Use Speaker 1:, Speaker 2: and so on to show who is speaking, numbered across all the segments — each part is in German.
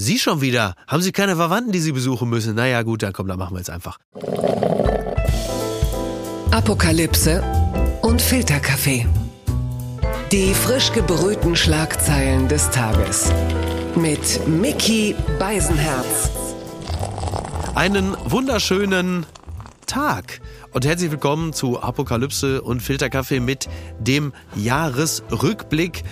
Speaker 1: Sie schon wieder. Haben Sie keine Verwandten, die Sie besuchen müssen? Naja, gut, dann komm, dann machen wir jetzt einfach.
Speaker 2: Apokalypse und Filterkaffee. Die frisch gebrühten Schlagzeilen des Tages. Mit Mickey Beisenherz.
Speaker 1: Einen wunderschönen Tag und herzlich willkommen zu Apokalypse und Filterkaffee mit dem Jahresrückblick.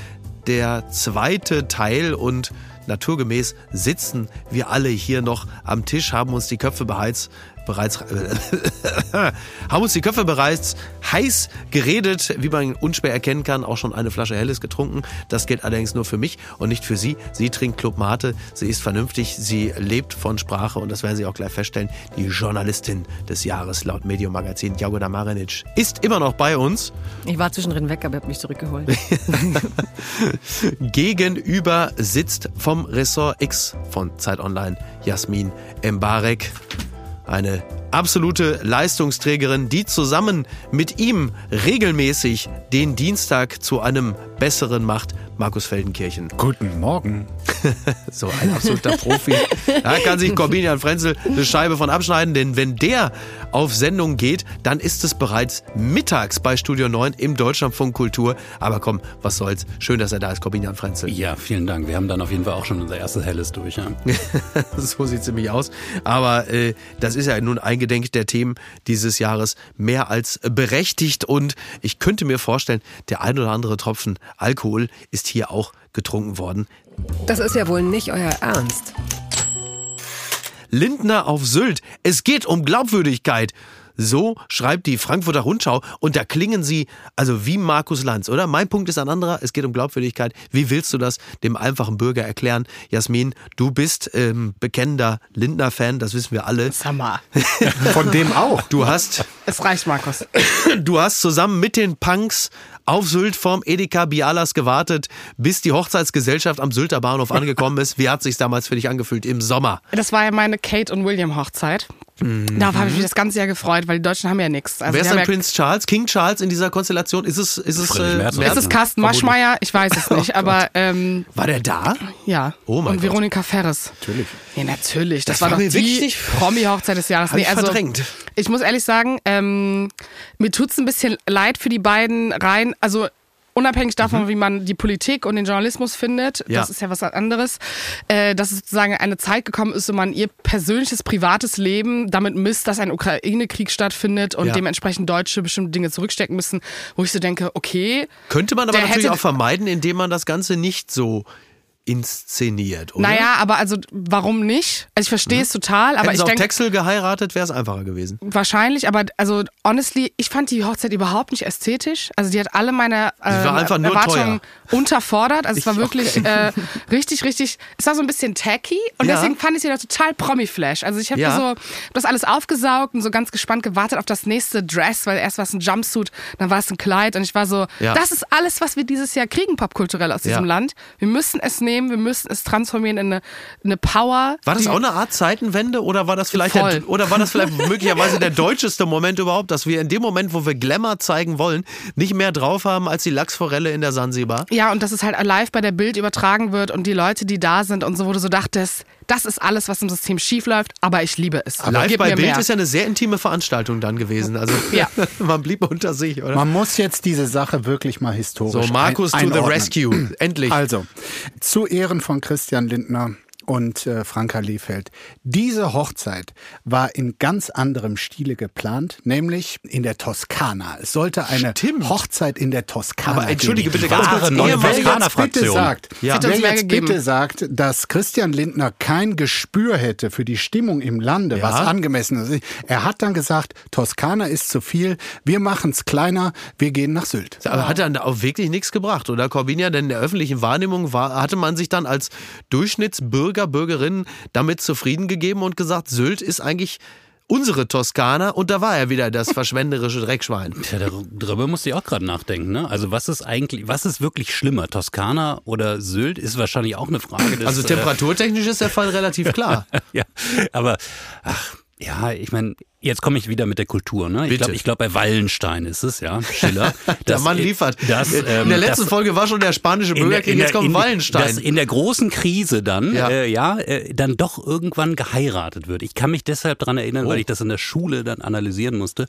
Speaker 1: Der zweite Teil und naturgemäß sitzen. Wir alle hier noch am Tisch, haben uns die Köpfe beheizt, bereits haben uns die Köpfe bereits heiß geredet, wie man unschwer erkennen kann, auch schon eine Flasche Helles getrunken. Das gilt allerdings nur für mich und nicht für sie. Sie trinkt Club Mate, sie ist vernünftig, sie lebt von Sprache und das werden Sie auch gleich feststellen. Die Journalistin des Jahres laut Medium Magazin, Jagoda Marinic, ist immer noch bei uns.
Speaker 3: Ich war zwischendrin weg, aber ihr habt mich zurückgeholt.
Speaker 1: Gegenüber sitzt vom Ressort X von Zeit Online Jasmin Mbarek eine absolute Leistungsträgerin, die zusammen mit ihm regelmäßig den Dienstag zu einem besseren macht. Markus Feldenkirchen.
Speaker 4: Guten Morgen.
Speaker 1: so ein absoluter Profi. Da kann sich Corbinian Frenzel eine Scheibe von abschneiden, denn wenn der auf Sendung geht, dann ist es bereits mittags bei Studio 9 im Deutschlandfunk Kultur. Aber komm, was soll's. Schön, dass er da ist, Corbinian Frenzel.
Speaker 4: Ja, vielen Dank. Wir haben dann auf jeden Fall auch schon unser erstes Helles durch. Ja.
Speaker 1: so sieht's nämlich aus. Aber äh, das ist ja nun eingedenk der Themen dieses Jahres mehr als berechtigt. Und ich könnte mir vorstellen, der ein oder andere Tropfen Alkohol ist hier auch getrunken worden.
Speaker 3: Das ist ja wohl nicht euer Ernst.
Speaker 1: Lindner auf Sylt. Es geht um Glaubwürdigkeit. So schreibt die Frankfurter Rundschau und da klingen sie also wie Markus Lanz, oder? Mein Punkt ist ein anderer, es geht um Glaubwürdigkeit. Wie willst du das dem einfachen Bürger erklären? Jasmin, du bist ähm, bekennender Lindner-Fan, das wissen wir alle.
Speaker 3: Sammer.
Speaker 4: Von dem auch.
Speaker 1: Du hast.
Speaker 3: Es reicht, Markus.
Speaker 1: Du hast zusammen mit den Punks auf Sylt vorm Edeka Bialas gewartet, bis die Hochzeitsgesellschaft am Sylter Bahnhof angekommen ist. Wie hat sich damals für dich angefühlt im Sommer?
Speaker 5: Das war ja meine Kate und William Hochzeit. Mhm. Darauf habe ich mich das ganze Jahr gefreut, weil die Deutschen haben ja nichts.
Speaker 1: Also Wer ist denn ja Prinz Charles? King Charles in dieser Konstellation? Ist es, ist es,
Speaker 4: äh, Merz?
Speaker 5: Ist es Carsten Maschmeyer? Ich weiß es nicht, oh aber. Ähm,
Speaker 1: war der da?
Speaker 5: Ja.
Speaker 1: Oh mein
Speaker 5: Und Veronika Ferres.
Speaker 4: Natürlich.
Speaker 5: Ja, natürlich. Das,
Speaker 1: Das
Speaker 5: war
Speaker 1: war
Speaker 5: doch die Promi-Hochzeit des Jahres.
Speaker 1: Hab ich verdrängt.
Speaker 5: Ich muss ehrlich sagen, ähm, mir tut's ein bisschen leid für die beiden rein. Also unabhängig davon, wie man die Politik und den Journalismus findet,
Speaker 1: Mhm. Ja.
Speaker 5: das ist ja was anderes, äh, dass es sozusagen eine Zeit gekommen ist, wo man ihr persönliches, privates Leben damit misst, dass ein Ukraine-Krieg stattfindet und
Speaker 1: Ja.
Speaker 5: dementsprechend Deutsche bestimmte Dinge zurückstecken müssen, wo ich so denke, okay,
Speaker 1: Könnte man aber natürlich
Speaker 5: hätte-
Speaker 1: auch vermeiden, indem man das Ganze nicht so inszeniert, oder?
Speaker 5: naja, aber also warum nicht? Also ich verstehe es total, aber
Speaker 1: Hätten
Speaker 5: ich denke,
Speaker 1: Texel geheiratet, wäre es einfacher gewesen.
Speaker 5: Wahrscheinlich, aber also honestly, ich fand die Hochzeit überhaupt nicht ästhetisch. Also die hat alle meine
Speaker 1: nur
Speaker 5: Erwartungen unterfordert. Also es war wirklich äh, richtig, richtig, es war so ein bisschen tacky und
Speaker 1: Ja.
Speaker 5: deswegen fand ich sie da total Promi-Flash. Also ich habe
Speaker 1: Ja.
Speaker 5: so das alles aufgesaugt und so ganz gespannt gewartet auf das nächste Dress, weil erst war es ein Jumpsuit, dann war es ein Kleid und ich war so,
Speaker 1: Ja.
Speaker 5: das ist alles, was wir dieses Jahr kriegen, popkulturell aus diesem. Land. Wir müssen es nehmen, wir müssen es transformieren in eine, eine Power.
Speaker 1: War das auch eine Art Zeitenwende oder war das vielleicht der, oder war das vielleicht möglicherweise der deutscheste Moment überhaupt, dass wir in dem Moment, wo wir Glamour zeigen wollen, nicht mehr drauf haben als die Lachsforelle in der Sansibar?
Speaker 5: Ja, und dass es halt live bei der Bild übertragen wird und die Leute, die da sind und so, wo du so dachtest, das ist alles, was im System schief läuft, aber ich liebe es.
Speaker 1: Live
Speaker 5: Gib
Speaker 1: bei
Speaker 5: mir
Speaker 1: Bild
Speaker 5: mehr.
Speaker 1: ist ja eine sehr intime Veranstaltung dann gewesen. Also
Speaker 5: Ja.
Speaker 1: man blieb unter sich, oder?
Speaker 6: Man muss jetzt diese Sache wirklich mal historisch
Speaker 1: So, Markus
Speaker 6: ein
Speaker 1: to the rescue. Endlich.
Speaker 6: Also, zu Ehren von Christian Lindner und äh, Franka Liefeld. Diese Hochzeit war in ganz anderem Stile geplant, nämlich in der Toskana. Es sollte eine
Speaker 1: Stimmt.
Speaker 6: Hochzeit in der Toskana
Speaker 1: Aber entschuldige bitte ganz kurz,
Speaker 4: neue Toskana-Fraktion.
Speaker 6: sagt,
Speaker 1: Ja.
Speaker 6: Wer jetzt bitte sagt, dass Christian Lindner kein Gespür hätte für die Stimmung im Lande,
Speaker 1: Ja.
Speaker 6: was angemessen ist. Er hat dann gesagt, Toskana ist zu viel, wir machen es kleiner, wir gehen nach Sylt.
Speaker 1: Aber hat dann auch wirklich nichts gebracht, oder Corbinia? Denn in der öffentlichen Wahrnehmung war, hatte man sich dann als Durchschnittsbürger, Bürgerin damit zufrieden gegeben und gesagt, Sylt ist eigentlich unsere Toskana und da war er wieder das verschwenderische Dreckschwein.
Speaker 4: Tja, darüber musste ich auch gerade nachdenken. Ne? Also was ist eigentlich, was ist wirklich schlimmer? Toskana oder Sylt ist wahrscheinlich auch eine Frage. Des,
Speaker 1: Also temperaturtechnisch ist der Fall relativ klar.
Speaker 4: Äh, ja, aber ach, ja, ich meine, Jetzt komme ich wieder mit der Kultur. Ne? Ich glaube, ich glaub, bei Wallenstein ist es, ja, Schiller.
Speaker 1: Der Mann liefert.
Speaker 4: Das,
Speaker 1: in
Speaker 4: ähm,
Speaker 1: der letzten
Speaker 4: das-
Speaker 1: Folge war schon der spanische Bürgerkrieg, jetzt kommt
Speaker 4: in,
Speaker 1: Wallenstein.
Speaker 4: dass in der großen Krise dann,
Speaker 1: Ja.
Speaker 4: ja, äh, ja äh, dann doch irgendwann geheiratet wird. Ich kann mich deshalb dran erinnern,
Speaker 1: Oh.
Speaker 4: weil ich das in der Schule dann analysieren musste.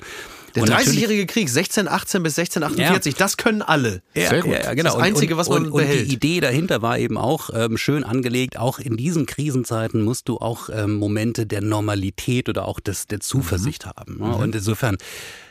Speaker 1: Der
Speaker 4: Und natürlich-
Speaker 1: 30-jährige Krieg, 1618 bis 1648, das können alle.
Speaker 4: Ja,
Speaker 6: Sehr gut.
Speaker 4: Ja, ja, genau.
Speaker 1: Das Einzige, was man
Speaker 4: und,
Speaker 1: behält.
Speaker 4: Und die Idee dahinter war eben auch ähm, schön angelegt. Auch in diesen Krisenzeiten musst du auch ähm, Momente der Normalität oder auch des, der Zuversicht
Speaker 1: Mhm.
Speaker 4: haben. Ne? Und insofern,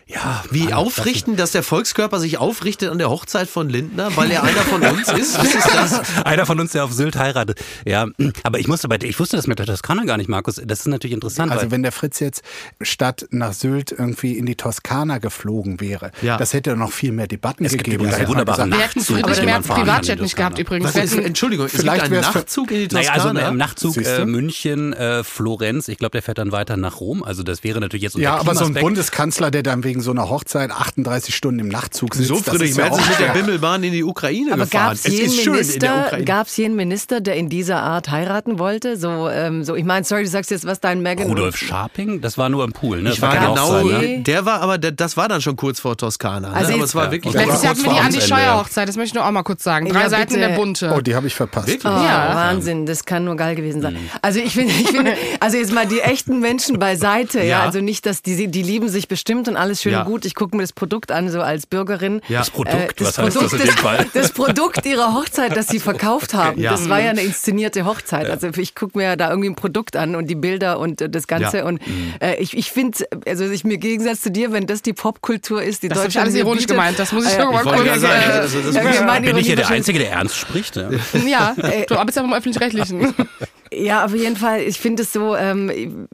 Speaker 4: ja.
Speaker 1: Wie aufrichten, dass der Volkskörper sich aufrichtet an der Hochzeit von Lindner, weil er einer von uns ist? Was ist das?
Speaker 4: Einer von uns, der auf Sylt heiratet. Ja, aber ich musste bei, ich wusste das mit der Toskana gar nicht, Markus. Das ist natürlich interessant.
Speaker 6: Also
Speaker 4: weil,
Speaker 6: wenn der Fritz jetzt statt nach Sylt irgendwie in die Toskana geflogen wäre,
Speaker 1: Ja.
Speaker 6: das hätte noch viel mehr Debatten
Speaker 4: Es gibt
Speaker 6: gegeben.
Speaker 4: übrigens
Speaker 6: Da hätte man
Speaker 4: wunderbare
Speaker 6: gesagt,
Speaker 5: Wir hätten
Speaker 4: Nachtzug, fahren kann in
Speaker 5: Privatjet nicht gehabt übrigens.
Speaker 1: Was
Speaker 5: Wir
Speaker 1: ist, Entschuldigung, es
Speaker 6: Vielleicht
Speaker 1: gibt einen Nachtzug in die
Speaker 4: Naja,
Speaker 1: Toskana.
Speaker 4: also im Nachtzug äh? München, äh, Florenz, ich glaube, der fährt dann weiter nach Rom. Also das wäre natürlich jetzt unter
Speaker 6: Ja, aber so ein Bundeskanzler, der dann wegen so einer Hochzeit 38 Stunden im Nachtzug sitzt,
Speaker 1: so Friedrich
Speaker 6: ist ja
Speaker 1: Merz ist mit der. Bimmelbahn in die Ukraine
Speaker 7: Aber
Speaker 1: gefahren.
Speaker 7: gab es
Speaker 1: es
Speaker 7: jeden,
Speaker 1: ist schön in der
Speaker 7: Minister,
Speaker 1: Ukraine.
Speaker 7: gab's jeden Minister, der in dieser Art heiraten wollte? So, ähm, so ich meine, sorry, du sagst jetzt, was dein Megan...
Speaker 4: Rudolf Scharping, das war nur im Pool, ne?
Speaker 1: Ich war genau,
Speaker 4: Hochzeit, ne?
Speaker 1: der war aber, der, das war dann schon kurz vor Toskana. Ne?
Speaker 7: Also
Speaker 1: aber
Speaker 7: jetzt-
Speaker 1: es war
Speaker 4: Ja.
Speaker 1: wirklich
Speaker 4: Okay.
Speaker 5: Letztes Jahr hatten wir die Andi Scheuer
Speaker 4: ja.
Speaker 5: Hochzeit, das möchte ich nur auch mal kurz sagen.
Speaker 7: Ja,
Speaker 5: Drei Seiten in
Speaker 7: bitte.
Speaker 5: der Bunte.
Speaker 6: Oh, die habe ich verpasst.
Speaker 1: Wirklich?
Speaker 7: Oh,
Speaker 5: Ja.
Speaker 7: Wahnsinn, das kann nur geil gewesen sein. Also ich finde, ich finde, also jetzt mal die echten Menschen beiseite, ja,
Speaker 1: Ja.
Speaker 7: also nicht, dass die, die lieben sich bestimmt und alles schön
Speaker 1: Ja.
Speaker 7: und gut. Ich gucke mir das Produkt an, so als Bürgerin.
Speaker 1: Ja.
Speaker 4: Das Produkt,
Speaker 7: Äh,
Speaker 4: was heißt das in dem Fall?
Speaker 7: das Produkt ihrer Hochzeit, das sie verkauft haben,
Speaker 1: Ja.
Speaker 7: das war ja eine inszenierte Hochzeit. Also ich gucke mir da irgendwie ein Produkt an und die Bilder und äh, das Ganze.
Speaker 1: Ja.
Speaker 7: Und äh, ich, ich finde, also ich mir im Gegensatz zu dir, wenn das die Popkultur ist, die
Speaker 5: Das
Speaker 7: Deutschland
Speaker 5: alles
Speaker 7: mir
Speaker 5: ironisch
Speaker 7: bietet,
Speaker 5: gemeint, das muss ich
Speaker 7: äh,
Speaker 5: mal kurz...
Speaker 1: sagen,
Speaker 5: äh,
Speaker 1: also das
Speaker 7: ja,
Speaker 4: Bin ich hier der Einzige, der ernst spricht? Ja.
Speaker 5: Ja, du arbeitest ja beim Öffentlich-Rechtlichen.
Speaker 7: Ja, auf jeden Fall. Ich finde es so, ähm,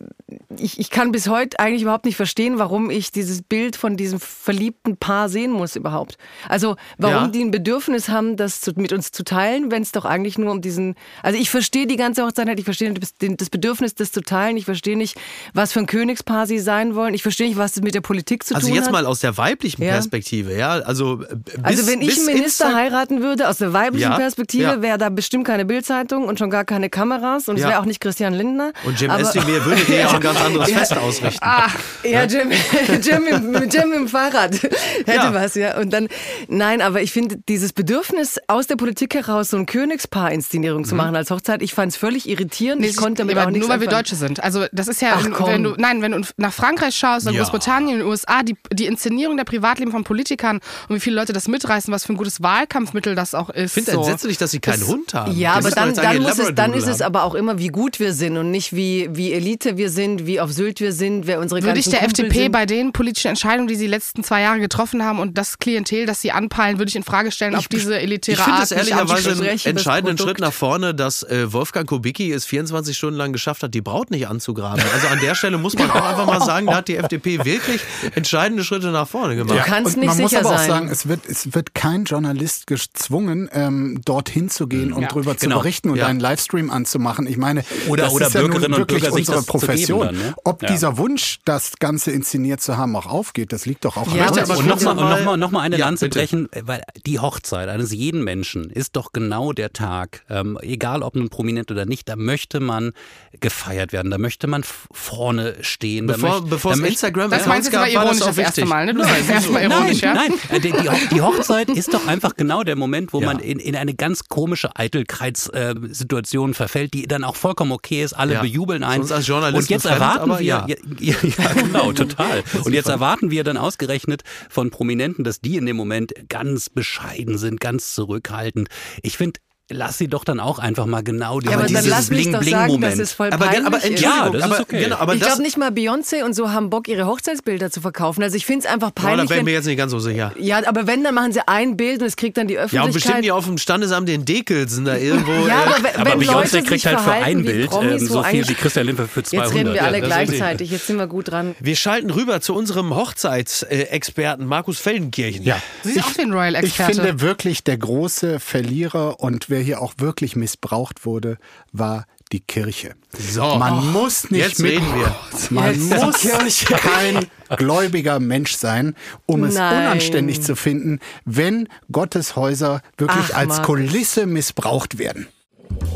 Speaker 7: ich, ich kann bis heute eigentlich überhaupt nicht verstehen, warum ich dieses Bild von diesem verliebten Paar sehen muss überhaupt. Also warum
Speaker 1: Ja.
Speaker 7: die ein Bedürfnis haben, das zu, mit uns zu teilen, wenn es doch eigentlich nur um diesen... Also ich verstehe die ganze Hochzeit ich verstehe das Bedürfnis, das zu teilen. Ich verstehe nicht, was für ein Königspaar sie sein wollen. Ich verstehe nicht, was das mit der Politik zu
Speaker 1: Also
Speaker 7: tun
Speaker 1: jetzt
Speaker 7: hat.
Speaker 1: mal aus der weiblichen
Speaker 7: Ja.
Speaker 1: Perspektive, ja. Also, äh, bis,
Speaker 7: Also wenn ich einen Minister
Speaker 1: Insta-
Speaker 7: heiraten würde, aus der weiblichen
Speaker 1: Ja,
Speaker 7: Perspektive, wäre da bestimmt keine Bildzeitung und schon gar keine Kameras und es
Speaker 1: Ja.
Speaker 7: wäre auch nicht Christian Lindner.
Speaker 1: Und Jim Özdemir würde dir ja auch ein ganz anderes Fest ausrichten.
Speaker 7: Ah, ja, Jim, Jim, im, Jim im Fahrrad hätte
Speaker 1: Ja.
Speaker 7: was, ja. Und dann, nein, aber ich finde dieses Bedürfnis aus der Politik heraus so ein Königspaar-Inszenierung
Speaker 1: Mhm.
Speaker 7: zu machen als Hochzeit, ich fand es völlig irritierend.
Speaker 5: Nee,
Speaker 7: ich konnte damit
Speaker 5: aber
Speaker 7: auch nichts
Speaker 5: nur weil wir. Deutsche sind. Also das ist ja,
Speaker 7: Ach, komm.
Speaker 5: wenn du, nein, wenn du nach Frankreich schaust, in
Speaker 1: Ja.
Speaker 5: Großbritannien, in den USA, die, die Inszenierung der Privatleben von Politikern und wie viele Leute das mitreißen, was für ein gutes Wahlkampfmittel das auch ist.
Speaker 1: Ich finde
Speaker 5: so.
Speaker 1: entsetzlich, dass sie keinen
Speaker 5: Das-
Speaker 1: Hund haben.
Speaker 7: Ja, aber dann, dann, muss es, dann ist es aber auch immer, wie gut wir sind und nicht wie, wie Elite wir sind, wie auf Sylt wir sind, wer unsere
Speaker 5: Würde ich der
Speaker 7: Kumpel
Speaker 5: FDP
Speaker 7: sind.
Speaker 5: bei den politischen Entscheidungen, die sie die letzten zwei Jahre getroffen haben und das Klientel, das sie anpeilen, würde ich in Frage stellen, auf diese elitäre
Speaker 1: Ich finde
Speaker 5: Art
Speaker 1: es
Speaker 5: nicht
Speaker 1: ehrlicherweise
Speaker 7: ansprechen.
Speaker 1: einen entscheidenden. Schritt nach vorne, dass äh, Wolfgang Kubicki es 24 Stunden lang geschafft hat, die Braut nicht anzugraben. Also an der Stelle muss man auch einfach mal sagen, da hat die FDP wirklich entscheidende Schritte nach vorne
Speaker 7: Du
Speaker 1: gemacht.
Speaker 7: kannst
Speaker 6: Und
Speaker 7: nicht
Speaker 6: man muss
Speaker 7: sicher
Speaker 6: aber auch
Speaker 7: sein.
Speaker 6: sagen, es wird, es wird kein Journalist gezwungen, ähm, dorthin zu gehen und
Speaker 5: Ja.
Speaker 6: drüber zu
Speaker 4: Genau.
Speaker 6: berichten und
Speaker 1: Ja.
Speaker 6: einen Livestream anzumachen. Ich meine,
Speaker 4: Oder-
Speaker 6: das
Speaker 4: oder
Speaker 6: ist ja nun
Speaker 4: Bürgerinnen und
Speaker 6: wirklich unsere Profession.
Speaker 4: dann, ne?
Speaker 6: Ob
Speaker 4: Ja.
Speaker 6: dieser Wunsch, das Ganze inszeniert zu haben, auch aufgeht, das liegt doch auch an
Speaker 7: Ja,
Speaker 6: uns.
Speaker 7: aber
Speaker 4: Und nochmal
Speaker 1: mal-
Speaker 4: noch mal, noch mal eine
Speaker 1: Ja,
Speaker 4: Lanze
Speaker 1: bitte.
Speaker 4: brechen, weil die Hochzeit eines jeden Menschen ist doch genau der Tag, ähm, egal ob nun prominent oder nicht, da möchte man gefeiert werden, da möchte man vorne stehen. da
Speaker 1: Bevor,
Speaker 4: möcht-
Speaker 1: bevor
Speaker 4: da
Speaker 1: es Instagram
Speaker 5: Das meinst du
Speaker 1: gab,
Speaker 5: aber
Speaker 1: war
Speaker 5: ironisch
Speaker 1: das auch
Speaker 5: das erste
Speaker 1: wichtig.
Speaker 5: Mal, ne? Du sagst erstmal
Speaker 4: Nein,
Speaker 5: ironisch, ja?
Speaker 4: nein, äh, die, die, Ho- die Hochzeit ist doch einfach genau der Moment, wo
Speaker 1: Ja.
Speaker 4: man in, in eine ganz komische Eitelkeitssituation verfällt, die dann auch vollkommen okay ist. Alle
Speaker 1: Ja.
Speaker 4: bejubeln einen.
Speaker 1: Uns als Journalisten
Speaker 4: Und jetzt
Speaker 1: fremd,
Speaker 4: erwarten wir,
Speaker 1: ja.
Speaker 4: ja, ja, ja, genau, total. Und jetzt erwarten wir dann ausgerechnet von Prominenten, dass die in dem Moment ganz bescheiden sind, ganz zurückhaltend. Ich finde, lass sie doch dann auch einfach mal genau
Speaker 7: Ja, aber dann
Speaker 4: dieses
Speaker 7: lass mich doch sagen, dass
Speaker 4: Bling-Bling-Moment.
Speaker 7: es voll
Speaker 1: Aber, aber
Speaker 7: ist.
Speaker 4: Ja, das ist okay.
Speaker 1: genau, aber
Speaker 7: ich
Speaker 1: das,
Speaker 7: glaube nicht mal Beyoncé und so haben Bock, ihre Hochzeitsbilder zu verkaufen. Also ich finde es einfach
Speaker 1: da
Speaker 7: peinlich.
Speaker 1: wäre ich mir
Speaker 7: wenn,
Speaker 1: jetzt nicht ganz so sicher.
Speaker 7: ja, aber wenn, dann machen sie ein Bild und es kriegt dann die
Speaker 1: Ja, und
Speaker 7: Öffentlichkeit.
Speaker 1: bestimmt die auf dem Standesamt den Dekelsen da irgendwo.
Speaker 7: Ja,
Speaker 1: äh,
Speaker 7: aber wenn,
Speaker 4: Aber
Speaker 7: wenn
Speaker 4: Beyoncé
Speaker 7: Leute
Speaker 4: kriegt halt für ein Bild
Speaker 7: Promis,
Speaker 4: ähm, so viel wie Christian Limper für 200.
Speaker 7: Jetzt reden wir alle
Speaker 1: Ja, das ist
Speaker 7: gleichzeitig. Jetzt sind wir gut dran.
Speaker 1: Wir schalten rüber zu unserem Hochzeitsexperten Markus Feldenkirchen.
Speaker 6: Ja.
Speaker 5: Sie sind auch wie ein
Speaker 6: Ich
Speaker 5: Royal-Experte.
Speaker 6: finde wirklich, der große Verlierer und wer hier auch wirklich missbraucht wurde, war die Kirche.
Speaker 1: So.
Speaker 6: Man muss nicht
Speaker 1: Jetzt
Speaker 6: mit,
Speaker 1: reden wir.
Speaker 6: Man
Speaker 7: Jetzt
Speaker 6: muss kein gläubiger Mensch sein, um es
Speaker 7: Nein.
Speaker 6: unanständig zu finden, wenn Gottes Häuser wirklich
Speaker 7: Ach,
Speaker 6: als
Speaker 7: Markus.
Speaker 6: Kulisse missbraucht werden.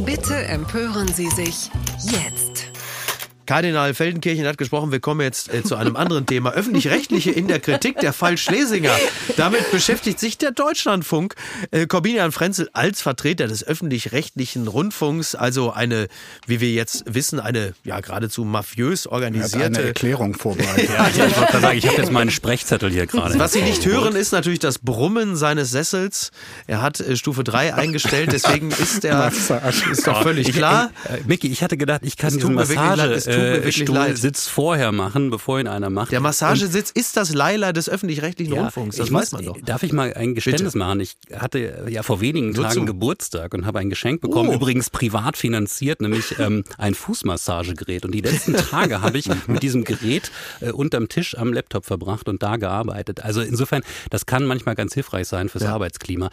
Speaker 2: Bitte empören Sie sich jetzt.
Speaker 1: Kardinal Feldenkirchen hat gesprochen. Wir kommen jetzt äh, zu einem anderen Thema. Öffentlich-rechtliche in der Kritik, der Fall Schlesinger. Damit beschäftigt sich der Deutschlandfunk. Äh, Corbinian Frenzel als Vertreter des öffentlich-rechtlichen Rundfunks, also eine, wie wir jetzt wissen, eine ja geradezu mafiös
Speaker 6: Er hat eine
Speaker 1: organisierte.
Speaker 6: Erklärung vorbereitet.
Speaker 4: Ja, ich wollte gerade sagen, ich habe jetzt meinen Sprechzettel hier gerade.
Speaker 1: Was Sie nicht hören, ist natürlich das Brummen seines Sessels. Er hat äh, Stufe 3 eingestellt, deswegen ist er,
Speaker 6: Massage.
Speaker 1: ist doch völlig klar.
Speaker 4: Äh, Micky, ich hatte gedacht, ich kann
Speaker 1: Es
Speaker 4: diesen
Speaker 1: leid.
Speaker 4: Massagestuhl-Sitz vorher machen, bevor ihn einer macht.
Speaker 1: Der Massagesitz ist das Leila des öffentlich-rechtlichen
Speaker 4: Ja,
Speaker 1: Rundfunks, das
Speaker 4: ich
Speaker 1: weiß man doch.
Speaker 4: Darf ich mal ein Geständnis machen? Ich hatte ja vor wenigen
Speaker 1: Nur
Speaker 4: Tagen
Speaker 1: zu.
Speaker 4: Geburtstag und habe ein Geschenk bekommen,
Speaker 1: Oh.
Speaker 4: übrigens privat finanziert, nämlich ähm, ein Fußmassagegerät. Und die letzten Tage habe ich mit diesem Gerät äh, unterm Tisch am Laptop verbracht und da gearbeitet. Also insofern, das kann manchmal ganz hilfreich sein fürs Arbeitsklima.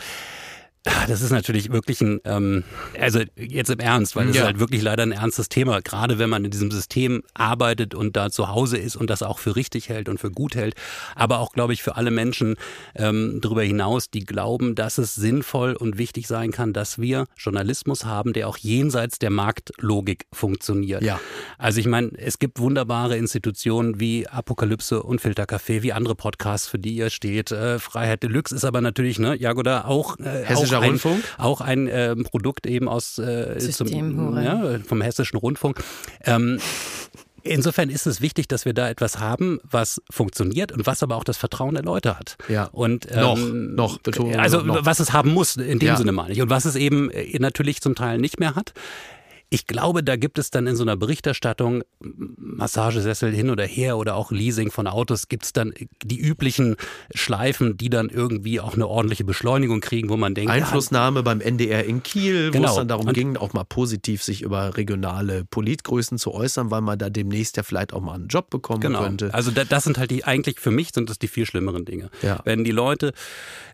Speaker 4: Ah, Das ist natürlich wirklich ein, ähm, also jetzt im Ernst, weil es
Speaker 1: Ja.
Speaker 4: ist halt wirklich leider ein ernstes Thema, gerade wenn man in diesem System arbeitet und da zu Hause ist und das auch für richtig hält und für gut hält, aber auch, glaube ich, für alle Menschen ähm, darüber hinaus, die glauben, dass es sinnvoll und wichtig sein kann, dass wir Journalismus haben, der auch jenseits der Marktlogik funktioniert.
Speaker 1: Ja.
Speaker 4: Also ich meine, es gibt wunderbare Institutionen wie Apokalypse und Filtercafé, wie andere Podcasts, für die ihr steht. Äh, Freiheit Deluxe ist aber natürlich, ne, Jagoda, auch, äh,
Speaker 1: Hessischer
Speaker 4: auch ein,
Speaker 1: Rundfunk?
Speaker 4: auch ein ähm, Produkt eben aus äh, zum, ja, vom Hessischen Rundfunk. Ähm, Insofern ist es wichtig, dass wir da etwas haben, was funktioniert und was aber auch das Vertrauen der Leute hat.
Speaker 1: Ja.
Speaker 4: Und
Speaker 1: Noch,
Speaker 4: ähm,
Speaker 1: noch, Betonung
Speaker 4: Also
Speaker 1: noch.
Speaker 4: was es haben muss, in dem
Speaker 1: Ja.
Speaker 4: Sinne meine ich. Und was es eben äh, natürlich zum Teil nicht mehr hat. Ich glaube, da gibt es dann in so einer Berichterstattung Massagesessel hin oder her oder auch Leasing von Autos, gibt es dann die üblichen Schleifen, die dann irgendwie auch eine ordentliche Beschleunigung kriegen, wo man denkt,
Speaker 1: Einflussnahme beim NDR in Kiel, wo
Speaker 4: Genau.
Speaker 1: es dann darum
Speaker 4: Und-
Speaker 1: ging, auch mal positiv sich über regionale Politgrößen zu äußern, weil man da demnächst ja vielleicht auch mal einen Job bekommen
Speaker 4: Genau.
Speaker 1: könnte.
Speaker 4: Also da, das sind halt die, eigentlich für mich sind das die viel schlimmeren Dinge.
Speaker 1: Ja.
Speaker 4: Wenn die Leute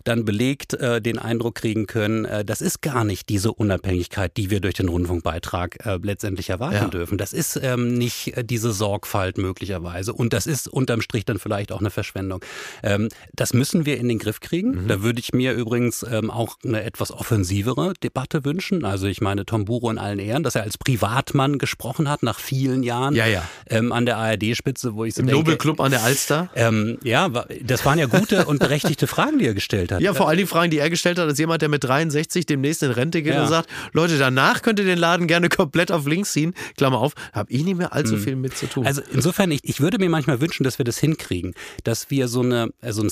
Speaker 4: dann belegt äh, den Eindruck kriegen können, äh, das ist gar nicht diese Unabhängigkeit, die wir durch den Rundfunkbeitrag äh, letztendlich erwarten
Speaker 1: Ja.
Speaker 4: dürfen. Das ist ähm, nicht äh, diese Sorgfalt möglicherweise und das ist unterm Strich dann vielleicht auch eine Verschwendung. Ähm, das müssen wir in den Griff kriegen.
Speaker 1: Mhm.
Speaker 4: Da würde ich mir übrigens ähm, auch eine etwas offensivere Debatte wünschen. Also ich meine Tom Buro in allen Ehren, dass er als Privatmann gesprochen hat nach vielen Jahren
Speaker 1: Ja, ja.
Speaker 4: Ähm, an der ARD-Spitze, wo ich so
Speaker 1: Im
Speaker 4: denke,
Speaker 1: Nobelclub an der Alster.
Speaker 4: ähm, ja, das waren ja gute und berechtigte Fragen, die er gestellt hat.
Speaker 1: Ja, vor allem die Fragen, die er gestellt hat, als jemand, der mit 63 demnächst in Rente geht
Speaker 4: Ja.
Speaker 1: und sagt, Leute, danach könnt ihr den Laden gerne komplett auf links ziehen. Klammer auf, habe ich nicht mehr allzu viel mit zu tun.
Speaker 4: Also insofern, ich, ich würde mir manchmal wünschen, dass wir das hinkriegen, dass wir so eine äh, so ein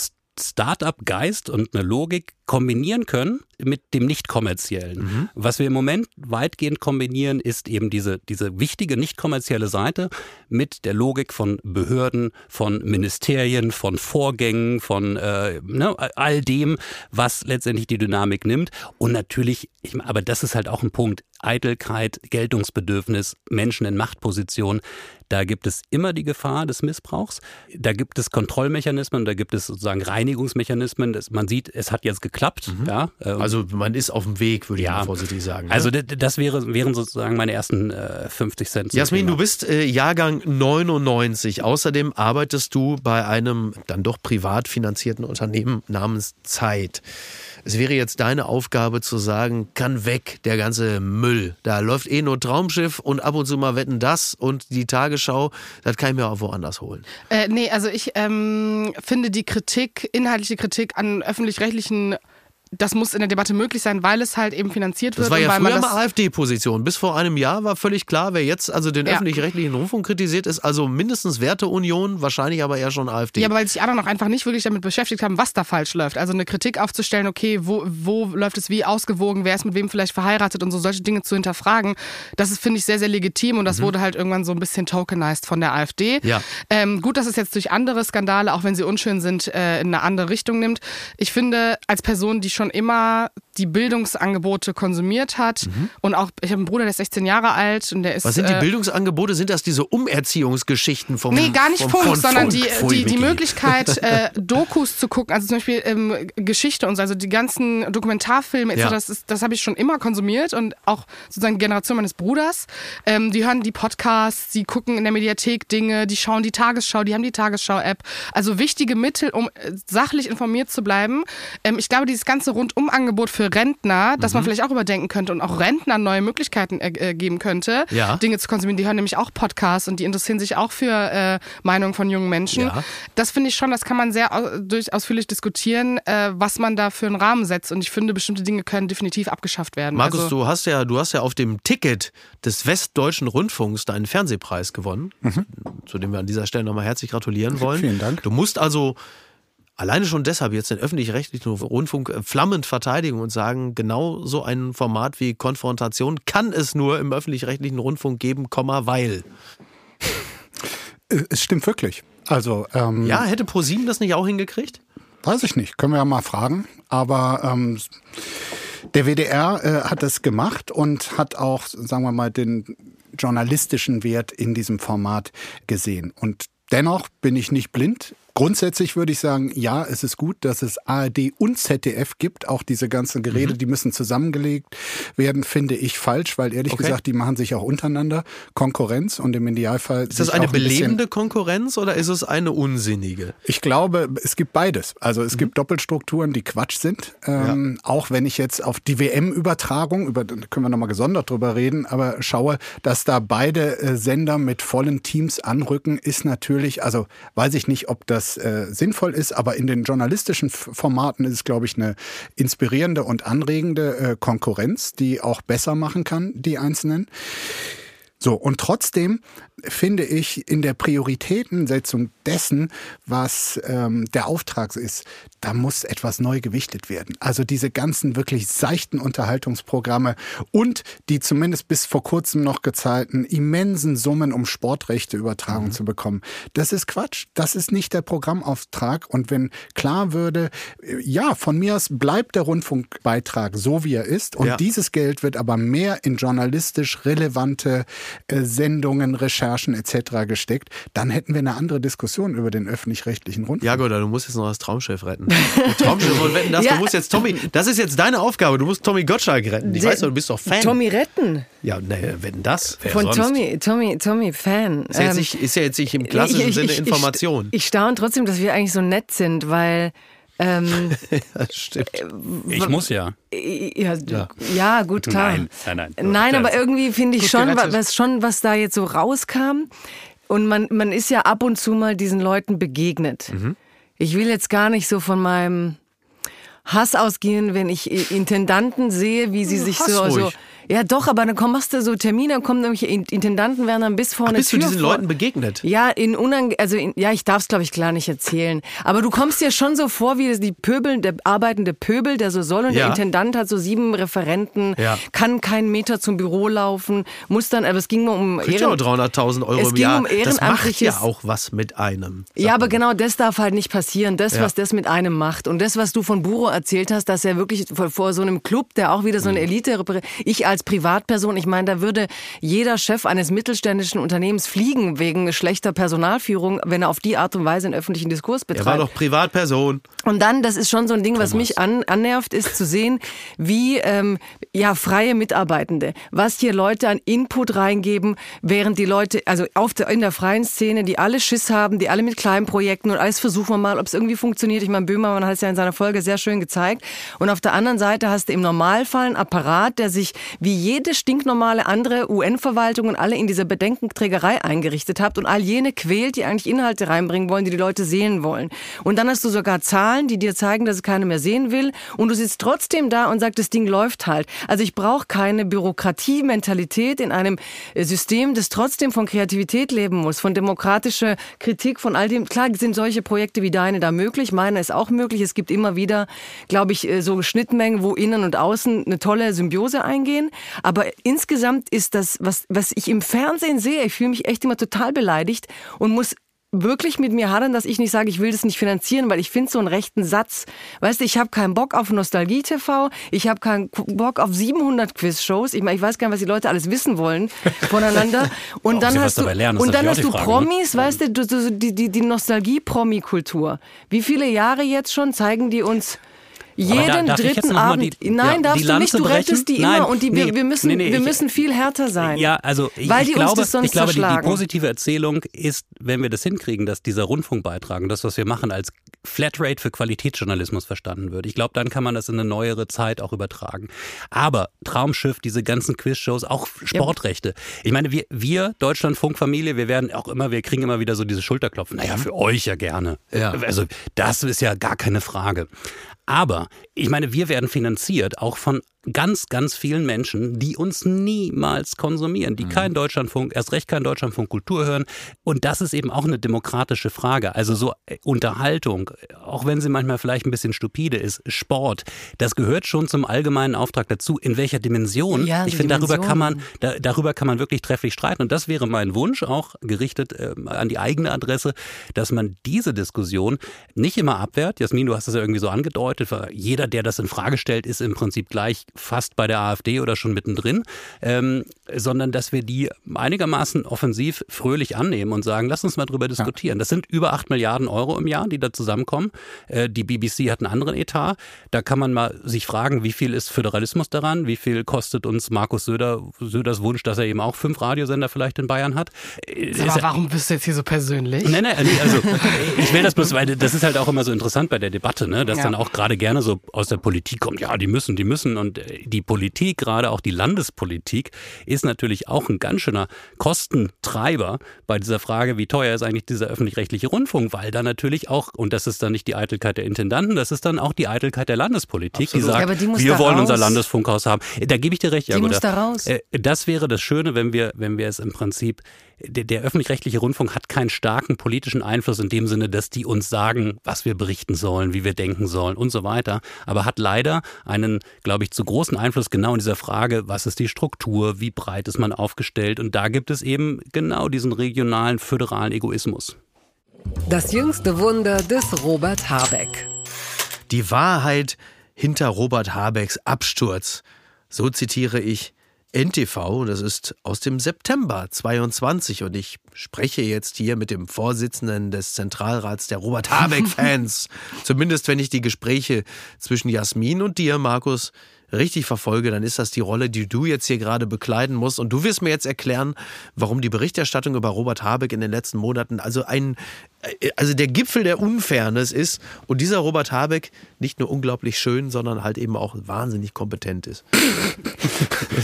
Speaker 4: Start-up-Geist und eine Logik kombinieren können mit dem nicht-kommerziellen. Was wir im Moment weitgehend kombinieren, ist eben diese, diese wichtige nicht-kommerzielle Seite mit der Logik von Behörden, von Ministerien, von Vorgängen, von äh, ne, all dem, was letztendlich die Dynamik nimmt. Und natürlich, ich, aber das ist halt auch ein Punkt, Eitelkeit, Geltungsbedürfnis, Menschen in Machtpositionen. Da gibt es immer die Gefahr des Missbrauchs. Da gibt es Kontrollmechanismen, da gibt es sozusagen Reinigungsmechanismen. Man sieht, es hat jetzt geklappt. Ja, ähm,
Speaker 1: Also man ist auf dem Weg, würde ich
Speaker 4: Ja.
Speaker 1: mal vorsichtig sagen. ne?
Speaker 4: also das wäre, wären sozusagen meine ersten äh, 50 Cent.
Speaker 1: Jasmin,
Speaker 4: Thema.
Speaker 1: du bist äh, Jahrgang 99. Außerdem arbeitest du bei einem dann doch privat finanzierten Unternehmen namens Zeit. Es wäre jetzt deine Aufgabe zu sagen, kann weg, der ganze Müll. Da läuft eh nur Traumschiff und ab und zu mal wetten das und die Tagesschau, das kann ich mir auch woanders holen.
Speaker 5: Äh, nee, also ich ähm, finde die Kritik, inhaltliche Kritik an öffentlich-rechtlichen, das muss in der Debatte möglich sein, weil es halt eben finanziert wird.
Speaker 1: Das war ja früher mal AfD-Position. Bis vor einem Jahr war völlig klar, wer jetzt also den
Speaker 5: Ja.
Speaker 1: öffentlich-rechtlichen Rundfunk kritisiert, ist also mindestens Werteunion, wahrscheinlich aber eher schon AfD.
Speaker 5: Ja, aber weil sich andere noch einfach nicht wirklich damit beschäftigt haben, was da falsch läuft. Also eine Kritik aufzustellen, okay, wo, wo läuft es wie ausgewogen, wer ist mit wem vielleicht verheiratet und so solche Dinge zu hinterfragen, das ist, finde ich, sehr, sehr legitim und das wurde halt irgendwann so ein bisschen tokenized von der AfD.
Speaker 1: Ja.
Speaker 5: Ähm, gut, dass es jetzt durch andere Skandale, auch wenn sie unschön sind, äh, in eine andere Richtung nimmt. Ich finde, als Person, die schon immer die Bildungsangebote konsumiert hat und auch, ich habe einen Bruder, der ist 16 Jahre alt und der ist...
Speaker 1: Was sind die
Speaker 5: äh,
Speaker 1: Bildungsangebote? Sind das diese Umerziehungsgeschichten vom
Speaker 5: Nee, gar nicht
Speaker 1: vom,
Speaker 5: Funk, sondern
Speaker 1: Funk?
Speaker 5: die, die, die. Möglichkeit, äh, Dokus zu gucken, also zum Beispiel ähm, Geschichte und so, also die ganzen Dokumentarfilme, etc.,
Speaker 1: Ja.
Speaker 5: das, ist- das habe ich schon immer konsumiert und auch sozusagen die Generation meines Bruders. Ähm, die hören die Podcasts, die gucken in der Mediathek Dinge, die schauen die Tagesschau, die haben die Tagesschau-App. Also wichtige Mittel, um äh, sachlich informiert zu bleiben. Ähm, ich glaube, dieses ganze Rundumangebot für Rentner, dass
Speaker 1: Mhm.
Speaker 5: man vielleicht auch überdenken könnte und auch Rentnern neue Möglichkeiten äh, geben könnte,
Speaker 1: Ja.
Speaker 5: Dinge zu konsumieren. Die hören nämlich auch Podcasts und die interessieren sich auch für äh, Meinungen von jungen Menschen.
Speaker 1: Ja.
Speaker 5: Das finde ich schon, das kann man sehr au durch, ausführlich diskutieren, äh, was man da für einen Rahmen setzt. Und ich finde, bestimmte Dinge können definitiv abgeschafft werden.
Speaker 1: Markus,
Speaker 5: also,
Speaker 1: du hast ja, du hast ja auf dem Ticket des Westdeutschen Rundfunks deinen Fernsehpreis gewonnen, zu dem wir an dieser Stelle nochmal herzlich gratulieren wollen.
Speaker 6: Mhm. Vielen Dank.
Speaker 1: Du musst also alleine schon deshalb jetzt den öffentlich-rechtlichen Rundfunk äh, flammend verteidigen und sagen, genau so ein Format wie Konfrontation kann es nur im öffentlich-rechtlichen Rundfunk geben, Komma, weil.
Speaker 6: Äh, Es stimmt wirklich. Also, ähm,
Speaker 1: Ja, hätte ProSieben das nicht auch hingekriegt?
Speaker 6: weiß ich nicht, können wir ja mal fragen. Aber ähm, der WDR äh, hat das gemacht und hat auch, sagen wir mal, den journalistischen Wert in diesem Format gesehen. Und dennoch bin ich nicht blind. Grundsätzlich würde ich sagen, ja, es ist gut, dass es ARD und ZDF gibt. Auch diese ganzen Gerede, die müssen zusammengelegt werden, finde ich falsch, weil ehrlich
Speaker 1: Okay.
Speaker 6: gesagt, die machen sich auch untereinander Konkurrenz und im Idealfall.
Speaker 1: Ist das eine
Speaker 6: ein
Speaker 1: belebende Konkurrenz oder ist es eine unsinnige?
Speaker 6: ich glaube, es gibt beides. Also es gibt Doppelstrukturen, die Quatsch sind. Ähm, Auch wenn ich jetzt auf die WM-Übertragung, über da können wir nochmal gesondert drüber reden, aber schaue, dass da beide äh, Sender mit vollen Teams anrücken, ist natürlich, also weiß ich nicht, ob das äh, sinnvoll ist, aber in den journalistischen Formaten ist es, glaube ich, eine inspirierende und anregende äh, Konkurrenz, die auch besser machen kann, die einzelnen. So, und trotzdem finde ich in der Prioritätensetzung dessen, was ähm, der Auftrag ist, da muss etwas neu gewichtet werden. Also diese ganzen wirklich seichten Unterhaltungsprogramme und die zumindest bis vor kurzem noch gezahlten immensen Summen, um Sportrechte übertragen zu bekommen. Das ist Quatsch. Das ist nicht der Programmauftrag. Und wenn klar würde, äh, ja, von mir aus bleibt der Rundfunkbeitrag so, wie er ist und
Speaker 1: Ja.
Speaker 6: dieses Geld wird aber mehr in journalistisch relevante Sendungen, Recherchen etc. gesteckt, dann hätten wir eine andere Diskussion über den öffentlich-rechtlichen Rundfunk.
Speaker 1: Ja, gut, du musst jetzt noch das Traumschiff retten. Das Traumschiff und wetten, das,
Speaker 7: Ja.
Speaker 1: du musst jetzt Tommy, das ist jetzt deine Aufgabe, du musst Tommy Gottschalk retten. Ich weiß doch, du bist doch Fan.
Speaker 7: Tommy retten.
Speaker 1: Ja, ne, wetten das? Wer
Speaker 7: Von
Speaker 1: sonst?
Speaker 7: Tommy, Tommy, Tommy, Fan.
Speaker 1: Ist ja, jetzt
Speaker 7: Ähm,
Speaker 1: nicht, ist ja jetzt nicht im klassischen
Speaker 7: ich- ich-
Speaker 1: Sinne
Speaker 7: ich-
Speaker 1: Information.
Speaker 7: Ich, ich staune trotzdem, dass wir eigentlich so nett sind, weil ähm,
Speaker 1: das stimmt.
Speaker 4: Ich muss ja.
Speaker 7: ja, ja. gut, klar.
Speaker 4: Nein, nein, nein.
Speaker 7: Nein, aber irgendwie finde ich schon,
Speaker 5: gerettet.
Speaker 7: was schon, was da jetzt so rauskam. Und man, man ist ja ab und zu mal diesen Leuten begegnet.
Speaker 1: Mhm.
Speaker 7: Ich will jetzt gar nicht so von meinem Hass ausgehen, wenn ich Intendanten sehe, wie sie sich
Speaker 1: Hass
Speaker 7: so, so. Ja, doch, aber dann komm, machst du so Termine, dann kommen In- Intendanten, werden dann bis vorne
Speaker 1: Bist du
Speaker 7: Tür
Speaker 1: diesen
Speaker 7: vor-
Speaker 1: Leuten begegnet?
Speaker 7: ja, in unange also in, ja, ich darf es glaube ich klar nicht erzählen. Aber du kommst dir schon so vor, wie die Pöbel, der arbeitende Pöbel, der so soll und
Speaker 1: Ja.
Speaker 7: der Intendant hat so sieben Referenten,
Speaker 1: Ja.
Speaker 7: kann keinen Meter zum Büro laufen, muss dann, aber es ging nur um
Speaker 1: Kriegt ja auch 300.000 Euro
Speaker 7: Es
Speaker 1: im
Speaker 7: ging
Speaker 1: Jahr.
Speaker 7: um
Speaker 1: das macht ja auch was mit einem.
Speaker 7: Ja, aber
Speaker 1: man.
Speaker 7: genau das darf halt nicht passieren. Das,
Speaker 1: Ja.
Speaker 7: was das mit einem macht. Und das, was du von Buro erzählt hast, dass er wirklich vor, vor so einem Club, der auch wieder so
Speaker 1: Mhm.
Speaker 7: eine Elite, reprä- ich als Privatperson, ich meine, da würde jeder Chef eines mittelständischen Unternehmens fliegen wegen schlechter Personalführung, wenn er auf die Art und Weise einen öffentlichen Diskurs
Speaker 1: Er war
Speaker 7: betreibt.
Speaker 1: doch Privatperson.
Speaker 7: Und dann, das ist schon so ein Ding, was mich an, annervt, ist zu sehen, wie ähm, ja freie Mitarbeitende, was hier Leute an Input reingeben, während die Leute, also auf der, in der freien Szene, die alle Schiss haben, die alle mit kleinen Projekten und alles versuchen wir mal, ob es irgendwie funktioniert. Ich meine, Böhmermann hat es ja in seiner Folge sehr schön gezeigt. Und auf der anderen Seite hast du im Normalfall einen Apparat, der sich wie jede stinknormale andere UN-Verwaltung und alle in dieser Bedenkenträgerei eingerichtet hat und all jene quält, die eigentlich Inhalte reinbringen wollen, die die Leute sehen wollen. Und dann hast du sogar Zahlen, die dir zeigen, dass es keiner mehr sehen will und du sitzt trotzdem da und sagst, das Ding läuft halt. Also ich brauche keine Bürokratie-Mentalität in einem äh, System, das trotzdem von Kreativität leben muss, von demokratischer Kritik, von all dem. Klar sind solche Projekte wie deine da möglich, meine ist auch möglich. Es gibt immer wieder, glaube ich, äh, so Schnittmengen, wo innen und außen eine tolle Symbiose eingehen. Aber insgesamt ist das, was, was ich im Fernsehen sehe, ich fühle mich echt immer total beleidigt und muss wirklich mit mir hadern, dass ich nicht sage, ich will das nicht finanzieren, weil ich finde so einen rechten Satz. Weißt du, ich habe keinen Bock auf Nostalgie-TV, ich habe keinen Bock auf 700 Quiz-Shows. Ich meine, ich weiß gar nicht, was die Leute alles wissen wollen voneinander. Und
Speaker 4: Ob
Speaker 7: dann hast du,
Speaker 4: lernen,
Speaker 7: und dann hast du
Speaker 4: Frage, ne?
Speaker 7: Promis, weißt du, die, die, die Nostalgie-Promi-Kultur. Wie viele Jahre jetzt schon zeigen die uns jeden
Speaker 4: da- ich
Speaker 7: dritten Abend.
Speaker 4: die-
Speaker 7: Nein,
Speaker 4: ja,
Speaker 7: darfst
Speaker 4: die
Speaker 7: du nicht. Du rettest
Speaker 4: brechen?
Speaker 7: die immer
Speaker 4: Nein,
Speaker 7: und die,
Speaker 4: nee,
Speaker 7: wir, müssen,
Speaker 4: nee, nee,
Speaker 7: wir
Speaker 4: ich-
Speaker 7: müssen viel härter sein.
Speaker 4: Ja, also ich,
Speaker 7: Weil
Speaker 4: ich
Speaker 7: die uns
Speaker 4: glaube,
Speaker 7: das sonst
Speaker 4: ich glaube die, die positive Erzählung ist, wenn wir das hinkriegen, dass dieser Rundfunkbeitrag und das, was wir machen, als Flatrate für Qualitätsjournalismus verstanden wird. Ich glaube, dann kann man das in eine neuere Zeit auch übertragen. Aber Traumschiff, diese ganzen Quizshows, auch Sportrechte. Ich meine, wir, wir Deutschlandfunkfamilie, wir werden auch immer, wir kriegen immer wieder so diese Schulterklopfen. Naja, für euch ja gerne.
Speaker 1: Ja.
Speaker 4: Also das ist ja gar keine Frage. Aber ich meine, wir werden finanziert auch von ganz, ganz vielen Menschen, die uns niemals konsumieren, die kein Deutschlandfunk, erst recht kein Deutschlandfunk Kultur hören. Und das ist eben auch eine demokratische Frage. Also so äh, Unterhaltung, auch wenn sie manchmal vielleicht ein bisschen stupide ist, Sport, das gehört schon zum allgemeinen Auftrag dazu. In welcher Dimension?
Speaker 7: Ja,
Speaker 4: ich finde, darüber kann man, da, darüber kann man wirklich trefflich streiten. Und das wäre mein Wunsch, auch gerichtet ähm, an die eigene Adresse, dass man diese Diskussion nicht immer abwehrt. Jasmin, du hast es ja irgendwie so angedeutet, weil jeder, der das in Frage stellt, ist im Prinzip gleich fast bei der AfD oder schon mittendrin, ähm, sondern dass wir die einigermaßen offensiv fröhlich annehmen und sagen, lass uns mal drüber diskutieren. Das sind über 8 Milliarden Euro im Jahr, die da zusammenkommen. Äh, die BBC hat einen anderen Etat. Da kann man mal sich fragen, wie viel ist Föderalismus daran? Wie viel kostet uns Markus Söder, Söders Wunsch, dass er eben auch fünf Radiosender vielleicht in Bayern hat? Äh,
Speaker 5: Aber
Speaker 4: ja-
Speaker 5: warum bist du jetzt hier so persönlich?
Speaker 4: Nein, nein, also ich will das bloß, weil das ist halt auch immer so interessant bei der Debatte, ne, dass
Speaker 5: Ja.
Speaker 4: dann auch gerade gerne so aus der Politik kommt, ja, die müssen, die müssen und die Politik, gerade auch die Landespolitik, ist natürlich auch ein ganz schöner Kostentreiber bei dieser Frage, wie teuer ist eigentlich dieser öffentlich-rechtliche Rundfunk, weil da natürlich auch, und das ist dann nicht die Eitelkeit der Intendanten, das ist dann auch die Eitelkeit der Landespolitik, die sagt,
Speaker 7: Ja, die
Speaker 4: wir wollen unser
Speaker 7: raus.
Speaker 4: Landesfunkhaus haben. Da gebe ich dir recht,
Speaker 7: Die
Speaker 4: Jagoda.
Speaker 7: muss da raus.
Speaker 4: Äh, das wäre das Schöne, wenn wir, wenn wir es im Prinzip, der, der öffentlich-rechtliche Rundfunk hat keinen starken politischen Einfluss in dem Sinne, dass die uns sagen, was wir berichten sollen, wie wir denken sollen und so weiter, aber hat leider einen, glaube ich, zu großen Einfluss genau in dieser Frage, was ist die Struktur, wie breit ist man aufgestellt und da gibt es eben genau diesen regionalen, föderalen Egoismus.
Speaker 2: Das jüngste Wunder des Robert Habeck.
Speaker 1: Die Wahrheit hinter Robert Habecks Absturz. So zitiere ich NTV, das ist aus dem September 22 und ich spreche jetzt hier mit dem Vorsitzenden des Zentralrats der Robert Habeck-Fans. Zumindest wenn ich die Gespräche zwischen Jasmin und dir, Markus, richtig verfolge, dann ist das die Rolle, die du jetzt hier gerade bekleiden musst. Und du wirst mir jetzt erklären, warum die Berichterstattung über Robert Habeck in den letzten Monaten also ein, also der Gipfel der Unfairness ist und dieser Robert Habeck nicht nur unglaublich schön, sondern halt eben auch wahnsinnig kompetent ist.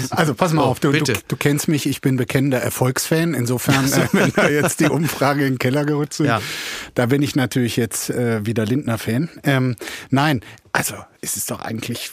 Speaker 6: Also pass mal
Speaker 1: Oh,
Speaker 6: auf, du, du, du kennst mich, ich bin bekennender Erfolgsfan. Insofern, äh, wenn da jetzt die Umfrage in den Keller gerutscht sind,
Speaker 1: Ja.
Speaker 6: da bin ich natürlich jetzt äh, wieder Lindner-Fan. Ähm, nein, also es ist doch eigentlich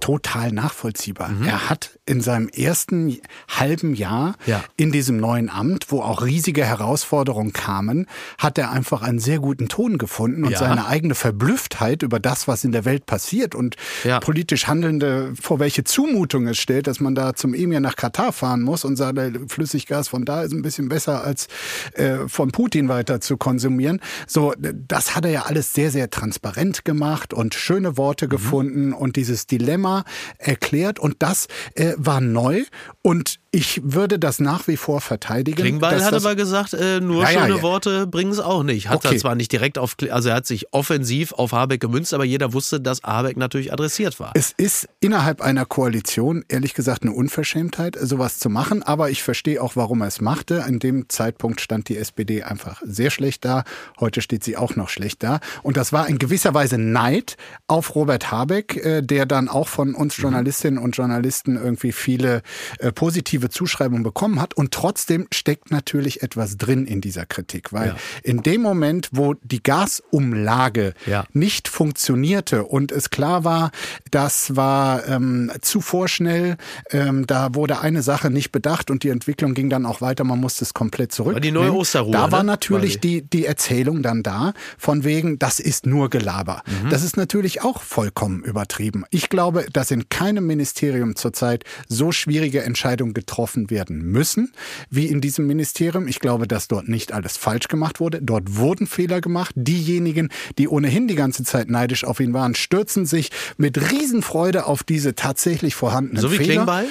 Speaker 6: total nachvollziehbar.
Speaker 1: Mhm.
Speaker 6: Er hat in seinem ersten halben Jahr
Speaker 1: Ja.
Speaker 6: in diesem neuen Amt, wo auch riesige Herausforderungen kamen, hat er einfach einen sehr guten Ton gefunden und
Speaker 1: Ja.
Speaker 6: seine eigene Verblüfftheit über das, was in der Welt passiert und
Speaker 1: Ja.
Speaker 6: politisch Handelnde vor welche Zumutung es stellt, dass man da zum Emir nach Katar fahren muss und sagt, Flüssiggas von da ist ein bisschen besser als äh, von Putin weiter zu konsumieren. So, das hat er ja alles sehr, sehr transparent gemacht und schöne Worte
Speaker 1: Mhm.
Speaker 6: gefunden und dieses Dilemma erklärt. Und das äh, war neu. Und ich würde das nach wie vor verteidigen.
Speaker 1: Klingbeil hat aber gesagt, äh, nur
Speaker 6: Ja,
Speaker 1: schöne
Speaker 6: ja.
Speaker 1: Worte bringen es auch nicht. Hat er
Speaker 6: Okay.
Speaker 1: zwar nicht direkt auf, also er hat sich offensiv auf Habeck gemünzt, aber jeder wusste, dass Habeck natürlich adressiert war.
Speaker 6: Es ist innerhalb einer Koalition ehrlich gesagt eine Unverschämtheit, sowas zu machen. Aber ich verstehe auch, warum er es machte. In dem Zeitpunkt stand die SPD einfach sehr schlecht da. Heute steht sie auch noch schlecht da. Und das war in gewisser Weise Neid auf Robert Habeck, äh, der dann auch von uns Journalistinnen und Journalisten irgendwie viele äh, positive Zuschreibungen bekommen hat. Und trotzdem steckt natürlich etwas drin in dieser Kritik, weil
Speaker 1: Ja.
Speaker 6: in dem Moment, wo die Gasumlage
Speaker 1: Ja.
Speaker 6: nicht funktionierte und es klar war, das war ähm, zu vorschnell, ähm, da wurde eine Sache nicht bedacht und die Entwicklung ging dann auch weiter, man musste es komplett zurück.
Speaker 1: War die neue Osterruhe,
Speaker 6: Da war
Speaker 1: ne?
Speaker 6: natürlich
Speaker 1: Quasi.
Speaker 6: die, die Erzählung dann da, von wegen, das ist nur Gelaber.
Speaker 1: Mhm.
Speaker 6: Das ist natürlich auch vollkommen übertrieben. Ich glaube, dass in keinem Ministerium zurzeit so schwierige Entscheidungen getroffen werden müssen, wie in diesem Ministerium. Ich glaube, dass dort nicht alles falsch gemacht wurde. Dort wurden Fehler gemacht. Diejenigen, die ohnehin die ganze Zeit neidisch auf ihn waren, stürzen sich mit Riesenfreude auf diese tatsächlich vorhandenen
Speaker 1: So wie
Speaker 6: Fehler.
Speaker 1: Klingbeil?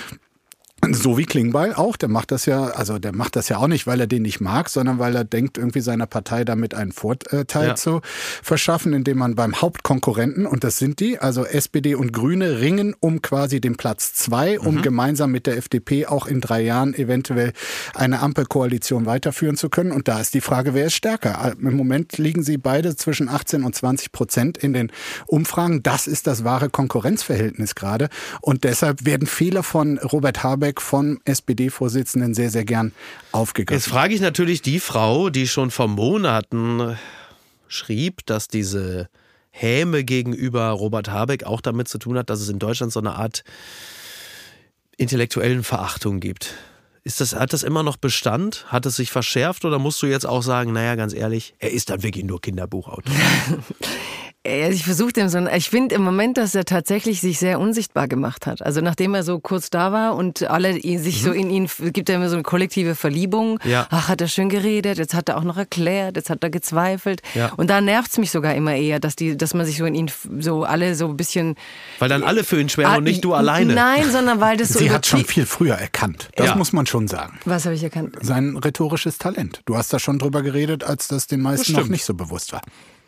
Speaker 6: So wie Klingbeil auch, der macht das ja, also der macht das ja auch nicht, weil er den nicht mag, sondern weil er denkt, irgendwie seiner Partei damit einen Vorteil
Speaker 1: Ja.
Speaker 6: zu verschaffen, indem man beim Hauptkonkurrenten, und das sind die, also SPD und Grüne, ringen um quasi den Platz zwei, um
Speaker 1: Mhm.
Speaker 6: gemeinsam mit der FDP auch in drei Jahren eventuell eine Ampelkoalition weiterführen zu können. Und da ist die Frage, wer ist stärker? Im Moment liegen sie beide zwischen 18 und 20 Prozent in den Umfragen. Das ist das wahre Konkurrenzverhältnis gerade. Und deshalb werden Fehler von Robert Habeck, vom SPD-Vorsitzenden, sehr, sehr gern
Speaker 1: Jetzt
Speaker 6: aufgegriffen.
Speaker 1: frage ich natürlich die Frau, die schon vor Monaten schrieb, dass diese Häme gegenüber Robert Habeck auch damit zu tun hat, dass es in Deutschland so eine Art intellektuellen Verachtung gibt. Ist das, hat das immer noch Bestand? Hat es sich verschärft oder musst du jetzt auch sagen, naja, ganz ehrlich, er ist dann wirklich nur Kinderbuchautor?
Speaker 7: Also ich versuche dem so, ich finde im Moment, dass er tatsächlich sich sehr unsichtbar gemacht hat. Also nachdem er so kurz da war und alle ihn, sich so in ihn, gibt er immer so eine kollektive Verliebung.
Speaker 1: Mhm. Ja.
Speaker 7: Ach, hat er schön geredet, jetzt hat er auch noch erklärt, jetzt hat er gezweifelt.
Speaker 1: Ja.
Speaker 7: Und da nervt's mich sogar immer eher, dass die, dass man sich so in ihn so alle so ein bisschen.
Speaker 1: Weil dann alle für ihn schwärmen
Speaker 7: Ah,
Speaker 1: und nicht du alleine.
Speaker 7: Nein, sondern weil das so
Speaker 6: Sie hat schon viel früher erkannt. Das
Speaker 1: Ja.
Speaker 6: muss man schon sagen.
Speaker 7: Was habe ich erkannt?
Speaker 6: Sein rhetorisches Talent. Du hast da schon drüber geredet, als das den meisten noch nicht so bewusst war.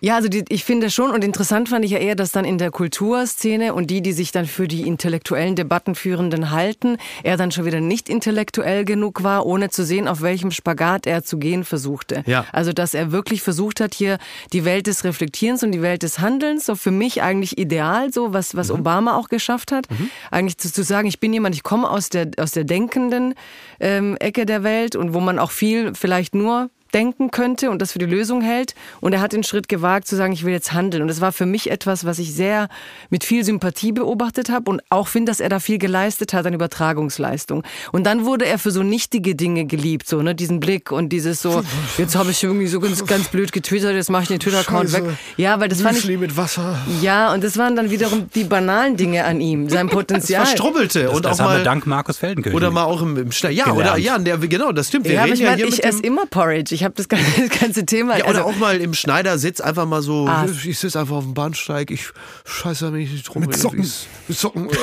Speaker 7: Ja, also die, ich finde schon und interessant fand ich ja eher, dass dann in der Kulturszene und die, die sich dann für die intellektuellen Debattenführenden halten, er dann schon wieder nicht intellektuell genug war, ohne zu sehen, auf welchem Spagat er zu gehen versuchte.
Speaker 1: Ja.
Speaker 7: Also dass er wirklich versucht hat, hier die Welt des Reflektierens und die Welt des Handelns, so für mich eigentlich ideal, so was, was Obama auch geschafft hat, eigentlich zu, zu sagen, ich bin jemand, ich komme aus der, aus der denkenden ähm, Ecke der Welt und wo man auch viel vielleicht nur denken könnte und das für die Lösung hält. Und er hat den Schritt gewagt zu sagen, ich will jetzt handeln. Und das war für mich etwas, was ich sehr mit viel Sympathie beobachtet habe und auch finde, dass er da viel geleistet hat an Übertragungsleistung. Und dann wurde er für so nichtige Dinge geliebt, so ne, diesen Blick und dieses so, jetzt habe ich irgendwie so ganz, ganz blöd getwittert, jetzt mache ich den Twitter-Account weg. Ja, weil das fand ich,
Speaker 6: mit Wasser.
Speaker 7: ja, und das waren dann wiederum die banalen Dinge an ihm, sein Potenzial.
Speaker 1: Verstrubbelte
Speaker 4: Das,
Speaker 1: und
Speaker 4: das
Speaker 1: auch
Speaker 4: haben wir
Speaker 1: mal.
Speaker 4: dank Markus Feldenkirchen.
Speaker 1: Oder mal auch im, im Schnell. Ja, oder ja, der, genau, das stimmt. Wir
Speaker 7: Ja,
Speaker 1: reden
Speaker 7: ich
Speaker 1: ja hier
Speaker 7: ich
Speaker 1: mit
Speaker 7: esse immer Porridge. Ich habe das ganze, das ganze Thema.
Speaker 1: Ja, oder
Speaker 7: also,
Speaker 1: auch mal im Schneidersitz einfach mal so,
Speaker 7: Ah.
Speaker 1: ich sitze einfach auf dem Bahnsteig, ich scheiße mich nicht drum.
Speaker 6: Mit Socken.
Speaker 1: Mit Socken.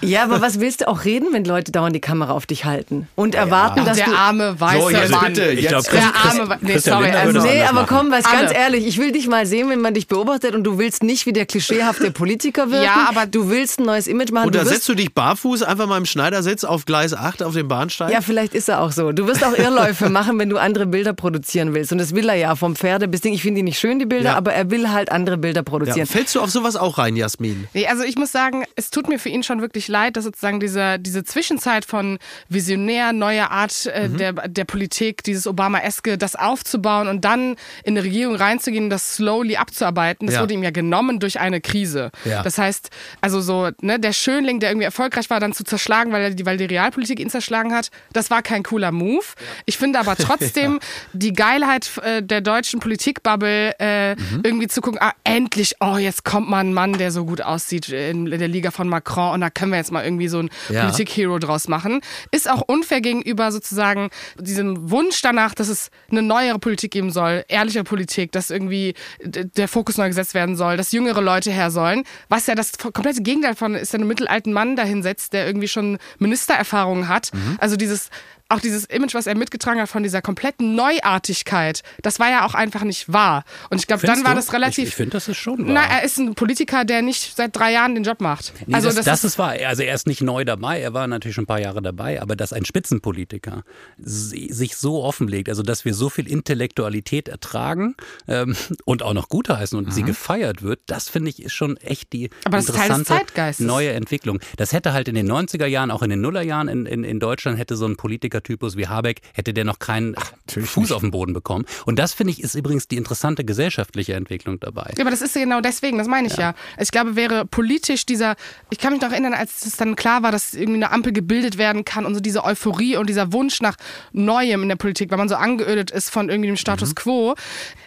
Speaker 7: Ja, aber was willst du auch reden, wenn Leute dauernd die Kamera auf dich halten und erwarten,
Speaker 5: Ach,
Speaker 7: dass
Speaker 5: der
Speaker 7: du
Speaker 5: arme weiße
Speaker 1: So, jetzt
Speaker 5: Mann.
Speaker 1: bitte,
Speaker 4: ich
Speaker 1: jetzt.
Speaker 4: glaube,
Speaker 5: Der
Speaker 4: Christ,
Speaker 5: arme
Speaker 4: Christ,
Speaker 5: Wa- nee,
Speaker 4: Christian
Speaker 5: sorry, also-
Speaker 7: Nee, aber komm, was ganz ehrlich, ich will dich mal sehen, wenn man dich beobachtet und du willst nicht wie der klischeehafte Politiker wirken.
Speaker 5: Ja, aber-
Speaker 7: du willst ein neues Image machen.
Speaker 1: Und da setzt du dich barfuß einfach mal im Schneidersitz auf Gleis 8 auf dem Bahnsteig?
Speaker 7: ja, vielleicht ist er auch so. Du wirst auch Irrläufe machen, wenn du andere Bilder produzieren willst. Und das will er ja vom Pferde bis Ding. Ich finde die nicht schön, die Bilder,
Speaker 1: Ja.
Speaker 7: aber er will halt andere Bilder
Speaker 1: Ja,
Speaker 7: produzieren.
Speaker 1: Fällst du auf sowas auch rein, Jasmin?
Speaker 5: Nee, also ich muss sagen, es tut mir für ihn schon wirklich leid, dass sozusagen diese, diese Zwischenzeit von visionär, neuer Art äh, der, der Politik, dieses Obama-eske, das aufzubauen und dann in eine Regierung reinzugehen und das slowly abzuarbeiten, das
Speaker 1: Ja.
Speaker 5: wurde ihm ja genommen durch eine Krise.
Speaker 1: Ja.
Speaker 5: Das heißt, also so, ne, der Schönling, der irgendwie erfolgreich war, dann zu zerschlagen, weil, er die, weil die Realpolitik ihn zerschlagen hat, das war kein cooler Move. Ich finde aber trotzdem die Geilheit äh, der deutschen Politikbubble, äh,
Speaker 1: Mhm.
Speaker 5: irgendwie zu gucken, ah, endlich, oh, jetzt kommt mal ein Mann, der so gut aussieht in, in der Liga von Macron und da können wir jetzt mal irgendwie so ein
Speaker 1: Ja.
Speaker 5: Politik-Hero draus machen. Ist auch unfair gegenüber sozusagen diesem Wunsch danach, dass es eine neuere Politik geben soll, ehrliche Politik, dass irgendwie der Fokus neu gesetzt werden soll, dass jüngere Leute her sollen. Was ja das komplette Gegenteil von ist, der einen mittelalten Mann dahinsetzt, der irgendwie schon Ministererfahrungen hat.
Speaker 1: Mhm.
Speaker 5: Also dieses auch dieses Image, was er mitgetragen hat von dieser kompletten Neuartigkeit, das war ja auch einfach nicht wahr. Und ich glaube, dann war
Speaker 4: du?
Speaker 5: das relativ.
Speaker 4: Ich, ich finde, das ist schon wahr.
Speaker 5: na, er ist ein Politiker, der nicht seit drei Jahren den Job macht.
Speaker 4: Nee,
Speaker 5: also
Speaker 4: das, das, ist wahr. Also er ist nicht neu dabei, er war natürlich schon ein paar Jahre dabei, aber dass ein Spitzenpolitiker si- sich so offenlegt, also dass wir so viel Intellektualität ertragen ähm, und auch noch gutheißen und sie gefeiert wird, das finde ich ist schon echt die
Speaker 5: Mhm. Aber das ist
Speaker 4: interessante neue Entwicklung. Das hätte halt in den 90er Jahren, auch in den Nullerjahren in, in, in Deutschland hätte so ein Politikertypus wie Habeck, hätte der noch keinen Fuß auf den Boden bekommen. Und das finde ich ist übrigens die interessante gesellschaftliche Entwicklung dabei.
Speaker 5: Ja, aber das ist ja genau deswegen, das meine ich ja. Ich glaube, wäre politisch dieser, ich kann mich noch erinnern, als es dann klar war, dass irgendwie eine Ampel gebildet werden kann und so diese Euphorie und dieser Wunsch nach Neuem in der Politik, weil man so angeödet ist von irgendwie dem Status quo.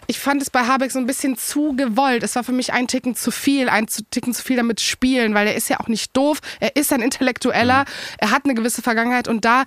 Speaker 5: Ich fand es bei Habeck so ein bisschen zu gewollt. Es war für mich ein Ticken zu viel, ein zu- Ticken zu viel damit spielen, weil er ist ja auch nicht doof, er ist ein Intellektueller, er hat eine gewisse Vergangenheit und da,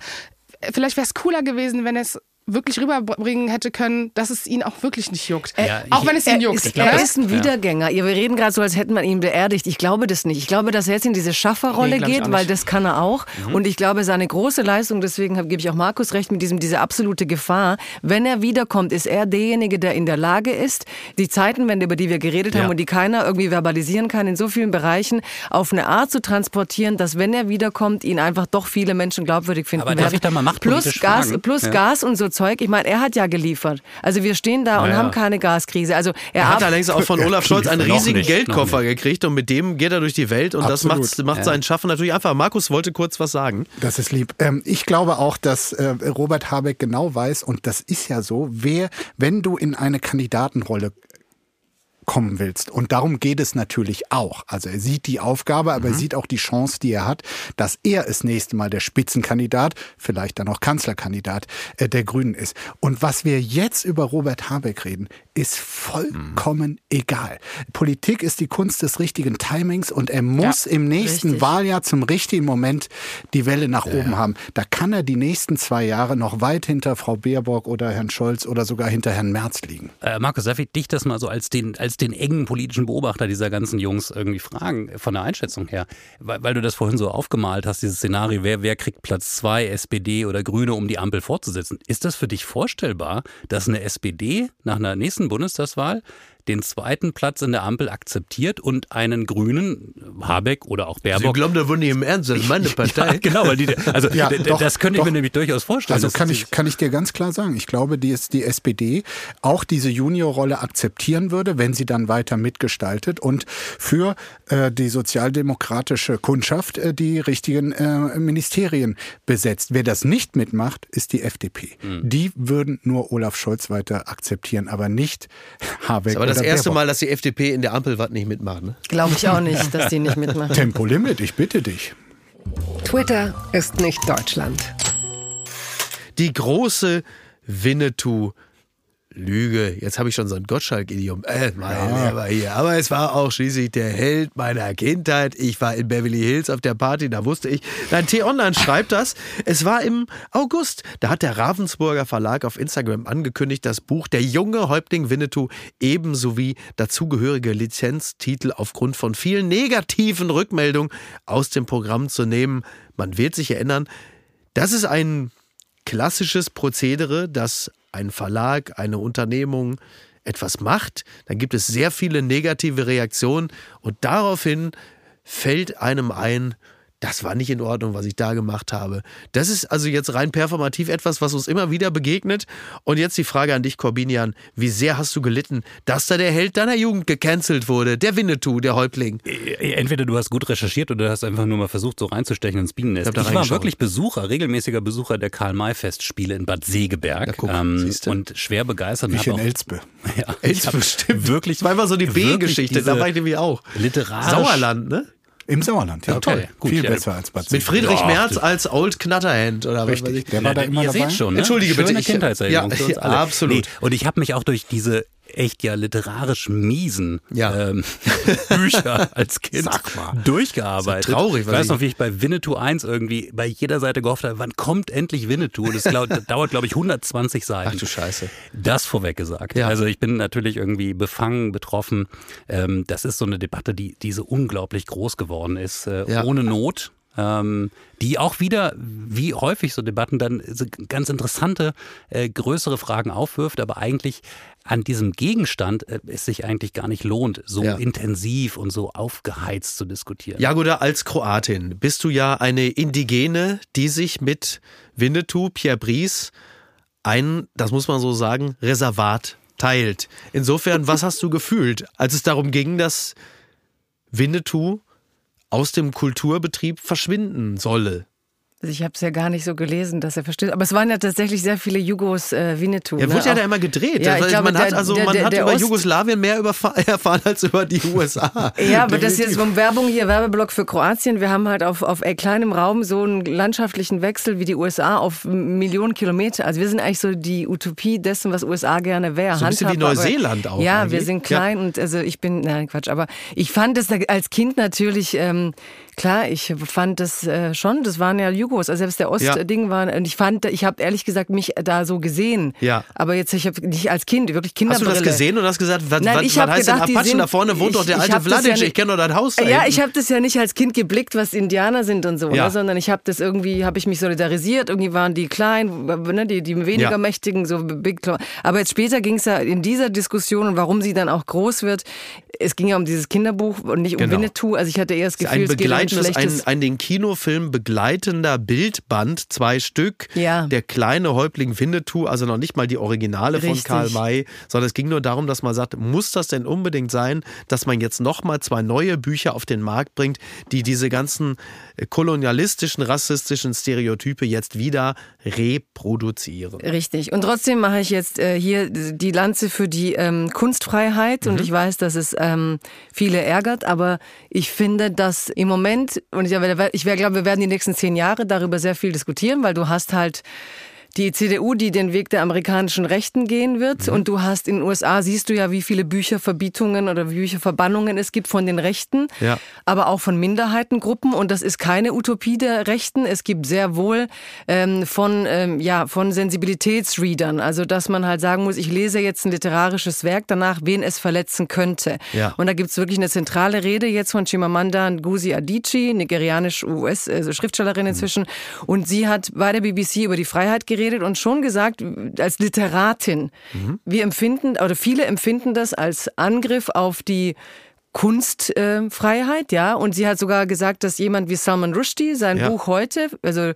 Speaker 5: vielleicht wäre es cooler gewesen, wenn es wirklich rüberbringen hätte können, dass es ihn auch wirklich nicht juckt.
Speaker 4: Ja,
Speaker 5: auch
Speaker 4: ich-
Speaker 5: wenn es ihn juckt.
Speaker 7: ist,
Speaker 4: glaub,
Speaker 7: er ist ein Wiedergänger. Ja, wir reden gerade so, als hätte man ihn beerdigt. Ich glaube das nicht. Ich glaube, dass er jetzt in diese Schafferrolle
Speaker 5: Nee,
Speaker 7: geht, weil das kann er auch.
Speaker 4: Mhm.
Speaker 7: Und ich glaube, seine große Leistung, deswegen gebe ich auch Markus recht mit diesem, diese absolute Gefahr. Wenn er wiederkommt, ist er derjenige, der in der Lage ist, die Zeitenwende, über die wir geredet haben
Speaker 4: Ja.
Speaker 7: und die keiner irgendwie verbalisieren kann, in so vielen Bereichen auf eine Art zu transportieren, dass wenn er wiederkommt, ihn einfach doch viele Menschen glaubwürdig finden
Speaker 4: Aber darf
Speaker 7: werden.
Speaker 4: ich da mal machtpolitisch
Speaker 7: plus Gas,
Speaker 4: fragen?
Speaker 7: plus
Speaker 4: Ja.
Speaker 7: Gas und so Zeug. Ich meine, er hat ja geliefert. Also wir stehen da und
Speaker 4: Ja, ja.
Speaker 7: haben keine Gaskrise. Also er,
Speaker 1: Er hat allerdings auch von Olaf Scholz einen riesigen
Speaker 4: nicht,
Speaker 1: Geldkoffer gekriegt und mit dem geht er durch die Welt und das
Speaker 6: Absolut.
Speaker 1: macht, macht sein Schaffen natürlich einfach. Markus wollte kurz was sagen.
Speaker 6: Das ist lieb. Ähm, ich glaube auch, dass äh, Robert Habeck genau weiß, und das ist ja so, wer, wenn du in eine Kandidatenrolle kommen willst. Und darum geht es natürlich auch. Also er sieht die Aufgabe, aber er sieht auch die Chance, die er hat, dass er das nächste Mal der Spitzenkandidat, vielleicht dann auch Kanzlerkandidat äh, der Grünen ist. Und was wir jetzt über Robert Habeck reden, ist vollkommen egal. Politik ist die Kunst des richtigen Timings und er muss im nächsten
Speaker 7: richtig.
Speaker 6: Wahljahr zum richtigen Moment die Welle nach oben haben. Da kann er die nächsten zwei Jahre noch weit hinter Frau Baerbock oder Herrn Scholz oder sogar hinter Herrn Merz liegen.
Speaker 4: Äh, Markus, darf ich dich das mal so als den, als den engen politischen Beobachter dieser ganzen Jungs irgendwie fragen, von der Einschätzung her? Weil, weil du das vorhin so aufgemalt hast, dieses Szenario, wer, wer kriegt Platz zwei, SPD oder Grüne, um die Ampel fortzusetzen. Ist das für dich vorstellbar, dass eine SPD nach einer nächsten Bundestagswahl den zweiten Platz in der Ampel akzeptiert und einen Grünen, Habeck oder auch Baerbock,
Speaker 1: glauben, da würden die im Ernst, das ist meine
Speaker 4: ja, genau, weil die, also
Speaker 6: Ja, doch,
Speaker 4: das könnte ich
Speaker 6: doch.
Speaker 4: mir nämlich durchaus vorstellen.
Speaker 6: Also kann ich, kann ich dir ganz klar sagen, ich glaube, die, ist die SPD auch diese Juniorrolle akzeptieren würde, wenn sie dann weiter mitgestaltet und für äh, die sozialdemokratische Kundschaft äh, die richtigen äh, Ministerien besetzt. Wer das nicht mitmacht, ist die FDP.
Speaker 1: Hm.
Speaker 6: Die würden nur Olaf Scholz weiter akzeptieren, aber nicht Habeck
Speaker 1: Aber das erste. Mal, dass die FDP in der Ampel was nicht mitmacht. Ne?
Speaker 7: glaube ich auch nicht, dass die nicht mitmachen.
Speaker 6: Tempolimit, ich bitte dich.
Speaker 2: Twitter ist nicht Deutschland.
Speaker 1: Die große Winnetou. Lüge, jetzt habe ich schon so ein Gottschalk-Idiom. Äh, mein Lieber hier. Aber es war auch schließlich der Held meiner Kindheit. Ich war in Beverly Hills auf der Party, da wusste ich. Nein, T-Online schreibt das. Es war im August. Da hat der Ravensburger Verlag auf Instagram angekündigt, das Buch Der junge Häuptling Winnetou ebenso wie dazugehörige Lizenztitel aufgrund von vielen negativen Rückmeldungen aus dem Programm zu nehmen. Man wird sich erinnern, das ist ein klassisches Prozedere, dass ein Verlag, eine Unternehmung etwas macht, dann gibt es sehr viele negative Reaktionen und daraufhin fällt einem ein, das war nicht in Ordnung, was ich da gemacht habe. Das ist also jetzt rein performativ etwas, was uns immer wieder begegnet. Und jetzt die Frage an dich, Corbinian. Wie sehr hast du gelitten, dass da der Held deiner Jugend gecancelt wurde? Der Winnetou, der Häuptling.
Speaker 4: Äh, Entweder du hast gut recherchiert oder du hast einfach nur mal versucht, so reinzustechen ins Bienennest.
Speaker 1: Ich
Speaker 4: Ich, war wirklich Besucher, regelmäßiger Besucher der Karl-May-Festspiele in Bad Segeberg
Speaker 1: Ja, guck,
Speaker 4: ähm, und schwer begeistert. hab
Speaker 6: in
Speaker 4: auch-
Speaker 6: Elspe.
Speaker 4: Ja, hab
Speaker 1: bestimmt.
Speaker 4: Wirklich,
Speaker 1: Das war immer so die B-Geschichte. Da war ich nämlich auch.
Speaker 4: Literarisch.
Speaker 1: Sauerland, ne?
Speaker 6: Im Sauerland, ja,
Speaker 4: Okay,
Speaker 6: toll.
Speaker 4: gut,
Speaker 6: Viel
Speaker 4: ja.
Speaker 6: besser als Bad
Speaker 1: Mit. Friedrich
Speaker 4: Ja,
Speaker 1: Merz als Old Knatterhand oder was weiß ich.
Speaker 6: Richtig, der war da immer
Speaker 4: Ihr
Speaker 6: dabei.
Speaker 4: seht schon, ne?
Speaker 1: Entschuldige bitte,
Speaker 4: Schöne
Speaker 1: ich-
Speaker 4: Kindheitserinnerung
Speaker 1: ja,
Speaker 4: für uns alle.
Speaker 1: absolut.
Speaker 4: Nee, und ich habe mich auch durch diese echt ja literarisch miesen
Speaker 1: Ja.
Speaker 4: ähm, Bücher als Kind
Speaker 1: Sag mal.
Speaker 4: durchgearbeitet.
Speaker 1: Traurig,
Speaker 4: ich weiß
Speaker 1: ich-
Speaker 4: noch, wie ich bei Winnetou 1 irgendwie bei jeder Seite gehofft habe, wann kommt endlich Winnetou? Das glaub, das dauert, glaube ich, 120 Seiten.
Speaker 1: Ach du Scheiße.
Speaker 4: Das vorweg gesagt.
Speaker 1: Ja.
Speaker 4: Also ich bin natürlich irgendwie befangen, betroffen. Ähm, das ist so eine Debatte, die, die so unglaublich groß geworden ist, äh,
Speaker 1: Ja.
Speaker 4: ohne Not. Ähm, die auch wieder, wie häufig so Debatten, dann ganz interessante, äh, größere Fragen aufwirft, aber eigentlich an diesem Gegenstand äh, es sich eigentlich gar nicht lohnt, so
Speaker 1: Ja.
Speaker 4: intensiv und so aufgeheizt zu diskutieren.
Speaker 1: Jagoda, als Kroatin bist du ja eine Indigene, die sich mit Winnetou, Pierre Brice ein, das muss man so sagen, Reservat teilt. Insofern, was hast du gefühlt, als es darum ging, dass Winnetou aus dem Kulturbetrieb verschwinden solle?
Speaker 7: Also ich habe es ja gar nicht so gelesen, dass er versteht. Aber es waren ja tatsächlich sehr viele Jugos äh, Winnetou.
Speaker 1: Er
Speaker 7: ne?
Speaker 1: wurde ja
Speaker 7: Auch-
Speaker 1: da immer gedreht.
Speaker 7: Ja,
Speaker 1: Weil
Speaker 7: glaube,
Speaker 1: man hat
Speaker 7: der-
Speaker 1: also
Speaker 7: der-
Speaker 1: man
Speaker 7: der-
Speaker 1: hat über
Speaker 7: Ost-
Speaker 1: Jugoslawien mehr erfahren als über die USA.
Speaker 7: Ja, aber das ist jetzt um Werbung hier, Werbeblock für Kroatien. Wir haben halt auf, auf kleinem Raum so einen landschaftlichen Wechsel wie die USA auf Millionen Kilometer. Also wir sind eigentlich so die Utopie dessen, was USA gerne wäre.
Speaker 1: So ein bisschen wie Neuseeland auch
Speaker 7: Ja,
Speaker 1: eigentlich.
Speaker 7: wir sind klein und also ich bin, nein Quatsch, aber ich fand das da als Kind natürlich, ähm, klar, ich fand das äh, schon, das waren ja Logos, also selbst der Ostding war, und ich fand, ich habe ehrlich gesagt mich da so gesehen.
Speaker 1: Ja.
Speaker 7: Aber jetzt, ich habe nicht als Kind, wirklich
Speaker 1: Hast du
Speaker 7: Kinderbrille.
Speaker 1: das gesehen und hast gesagt, was,
Speaker 7: Nein,
Speaker 1: was,
Speaker 7: ich
Speaker 1: was heißt
Speaker 7: gedacht,
Speaker 1: denn
Speaker 7: die
Speaker 1: Apachen? da vorne wohnt doch der
Speaker 7: ich- ich
Speaker 1: alte
Speaker 7: ja
Speaker 1: Vladic,
Speaker 7: nicht-
Speaker 1: ich kenne doch dein Haus da
Speaker 7: Ja,
Speaker 1: hinten.
Speaker 7: ich habe das ja nicht als Kind geblickt, was Indianer sind und so,
Speaker 1: Ja.
Speaker 7: ne, sondern ich habe das irgendwie, habe ich mich solidarisiert. Irgendwie waren die klein, ne, die, die weniger
Speaker 1: Ja.
Speaker 7: mächtigen, so big. Aber jetzt später ging es ja in dieser Diskussion und warum sie dann auch groß wird. Es ging ja um dieses Kinderbuch und nicht um
Speaker 1: Genau.
Speaker 7: Winnetou. Also ich hatte eher das Gefühl,
Speaker 1: ein
Speaker 7: es geht um ein
Speaker 1: begleitendes, ein,
Speaker 7: schlechtes.
Speaker 1: ein den Kinofilm begleitender Bildband, zwei Stück.
Speaker 7: Ja.
Speaker 1: Der kleine Häuptling Winnetou, also noch nicht mal die Originale von
Speaker 7: Richtig.
Speaker 1: Karl May, sondern es ging nur darum, dass man sagt, muss das denn unbedingt sein, dass man jetzt nochmal zwei neue Bücher auf den Markt bringt, die diese ganzen kolonialistischen, rassistischen Stereotype jetzt wieder reproduzieren.
Speaker 7: Richtig. Und trotzdem mache ich jetzt äh, hier die Lanze für die ähm, Kunstfreiheit.
Speaker 1: Mhm.
Speaker 7: Und ich weiß, dass es ähm, viele ärgert, aber ich finde, dass im Moment, und ich, ich glaube, wir werden die nächsten zehn Jahre darüber sehr viel diskutieren, weil du hast halt die CDU, die den Weg der amerikanischen Rechten gehen wird.
Speaker 1: Mhm.
Speaker 7: Und du hast in den USA, siehst du ja, wie viele Bücherverbietungen oder Bücherverbannungen es gibt von den Rechten,
Speaker 1: Ja.
Speaker 7: aber auch von Minderheitengruppen. Und das ist keine Utopie der Rechten. Es gibt sehr wohl ähm, von, ähm, ja, von Sensibilitätsreadern. Also, dass man halt sagen muss, ich lese jetzt ein literarisches Werk danach, wen es verletzen könnte.
Speaker 1: Ja.
Speaker 7: Und da gibt's wirklich eine zentrale Rede jetzt von Chimamanda Ngozi Adichie, nigerianisch-US also Schriftstellerin inzwischen. Und sie hat bei der BBC über die Freiheit geredet und schon gesagt, als Literatin, wir empfinden, oder viele empfinden das als Angriff auf die Kunstfreiheit, äh, ja. Und sie hat sogar gesagt, dass jemand wie Salman Rushdie sein
Speaker 1: Ja.
Speaker 7: Buch heute, also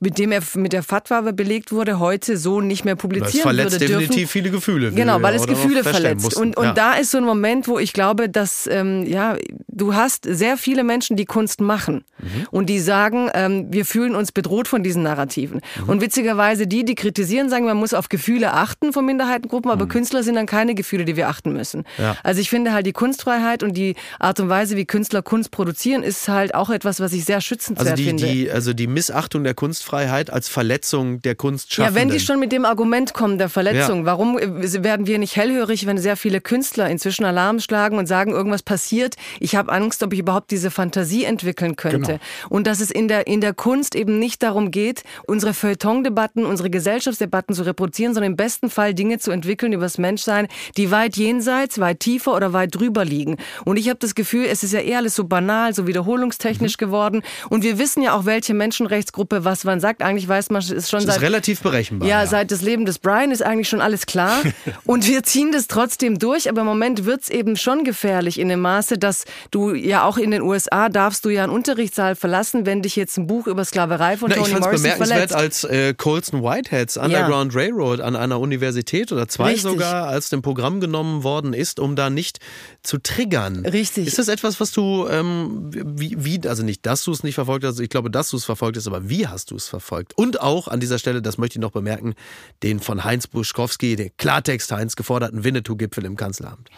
Speaker 7: mit dem er mit der Fatwa belegt wurde, heute so nicht mehr
Speaker 1: Das
Speaker 7: publizieren
Speaker 1: verletzt
Speaker 7: würde dürfen.
Speaker 1: definitiv viele Gefühle.
Speaker 7: Genau, weil es Gefühle verletzt.
Speaker 1: mussten.
Speaker 7: Und, und
Speaker 1: Ja.
Speaker 7: da ist so ein Moment, wo ich glaube, dass ähm, ja, du hast sehr viele Menschen, die Kunst machen
Speaker 1: Mhm.
Speaker 7: und die sagen, ähm, wir fühlen uns bedroht von diesen Narrativen.
Speaker 1: Mhm.
Speaker 7: Und witzigerweise die, die kritisieren, sagen, man muss auf Gefühle achten von Minderheitengruppen, aber Künstler sind dann keine Gefühle, die wir achten müssen.
Speaker 1: Mhm. Ja.
Speaker 7: Also ich finde halt die Kunstfreiheit und die Art und Weise, wie Künstler Kunst produzieren, ist halt auch etwas, was ich sehr schützenswert
Speaker 1: Also die,
Speaker 7: finde.
Speaker 1: die, also die Missachtung der Kunstfreiheit als Verletzung der
Speaker 7: Ja,
Speaker 1: Kunstschaffenden.
Speaker 7: wenn die schon mit dem Argument kommen der Verletzung, warum äh, werden wir nicht hellhörig, wenn sehr viele Künstler inzwischen Alarm schlagen und sagen, irgendwas passiert? Ich habe Angst, ob ich überhaupt diese Fantasie entwickeln könnte.
Speaker 6: Genau.
Speaker 7: Und dass es in der, in der Kunst eben nicht darum geht, unsere Feuilleton-Debatten, unsere Gesellschaftsdebatten zu reproduzieren, sondern im besten Fall Dinge zu entwickeln über das Menschsein, die weit jenseits, weit tiefer oder weit drüber liegen. Und ich habe das Gefühl, es ist ja eher alles so banal, so wiederholungstechnisch
Speaker 1: Mhm.
Speaker 7: geworden. Und wir wissen ja auch, welche Menschenrechtsgruppe was wann sagt. Eigentlich weiß man, es ist schon
Speaker 1: das
Speaker 7: seit
Speaker 1: ist relativ berechenbar.
Speaker 7: ja, seit das Leben des Brian ist eigentlich schon alles klar. Und wir ziehen das trotzdem durch. Aber im Moment wird's eben schon gefährlich in dem Maße, dass du ja auch in den USA darfst du ja einen Unterrichtssaal verlassen, wenn dich jetzt ein Buch über Sklaverei von
Speaker 1: Na, ich
Speaker 7: Toni
Speaker 1: es
Speaker 7: Morrison
Speaker 1: bemerkenswert,
Speaker 7: verletzt.
Speaker 1: als äh, Colson Whiteheads Underground Railroad an einer Universität oder zwei
Speaker 7: Richtig.
Speaker 1: sogar als dem Programm genommen worden ist, um da nicht zu triggern.
Speaker 7: Richtig.
Speaker 1: Ist das etwas, was du, ähm, wie, wie, also nicht, dass du es nicht verfolgt hast, ich glaube, dass du es verfolgt hast, aber wie hast du es verfolgt? Und auch an dieser Stelle, das möchte ich noch bemerken, den von Heinz Buschkowski, den Klartext Heinz geforderten Winnetou-Gipfel im Kanzleramt.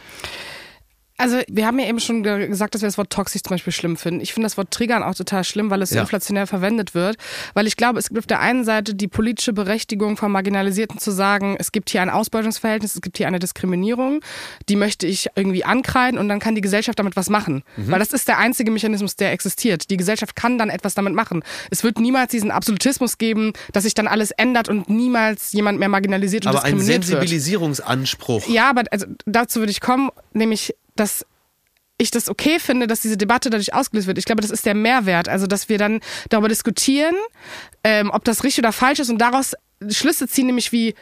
Speaker 5: Also wir haben ja eben schon ge- gesagt, dass wir das Wort toxisch zum Beispiel schlimm finden. Ich finde das Wort triggern auch total schlimm, weil es so
Speaker 1: Ja.
Speaker 5: inflationär verwendet wird. Weil ich glaube, es gibt auf der einen Seite die politische Berechtigung von Marginalisierten zu sagen, es gibt hier ein Ausbeutungsverhältnis, es gibt hier eine Diskriminierung, die möchte ich irgendwie ankreiden und dann kann die Gesellschaft damit was machen. Weil das ist der einzige Mechanismus, der existiert. Die Gesellschaft kann dann etwas damit machen. Es wird niemals diesen Absolutismus geben, dass sich dann alles ändert und niemals jemand mehr marginalisiert und
Speaker 1: Aber ein
Speaker 5: diskriminiert wird.
Speaker 1: Sensibilisierungsanspruch.
Speaker 5: Ja, aber also dazu würde ich kommen, nämlich, dass ich das okay finde, dass diese Debatte dadurch ausgelöst wird. Ich glaube, das ist der Mehrwert. Also, dass wir dann darüber diskutieren, ähm, ob das richtig oder falsch ist und daraus Schlüsse ziehen, nämlich wie,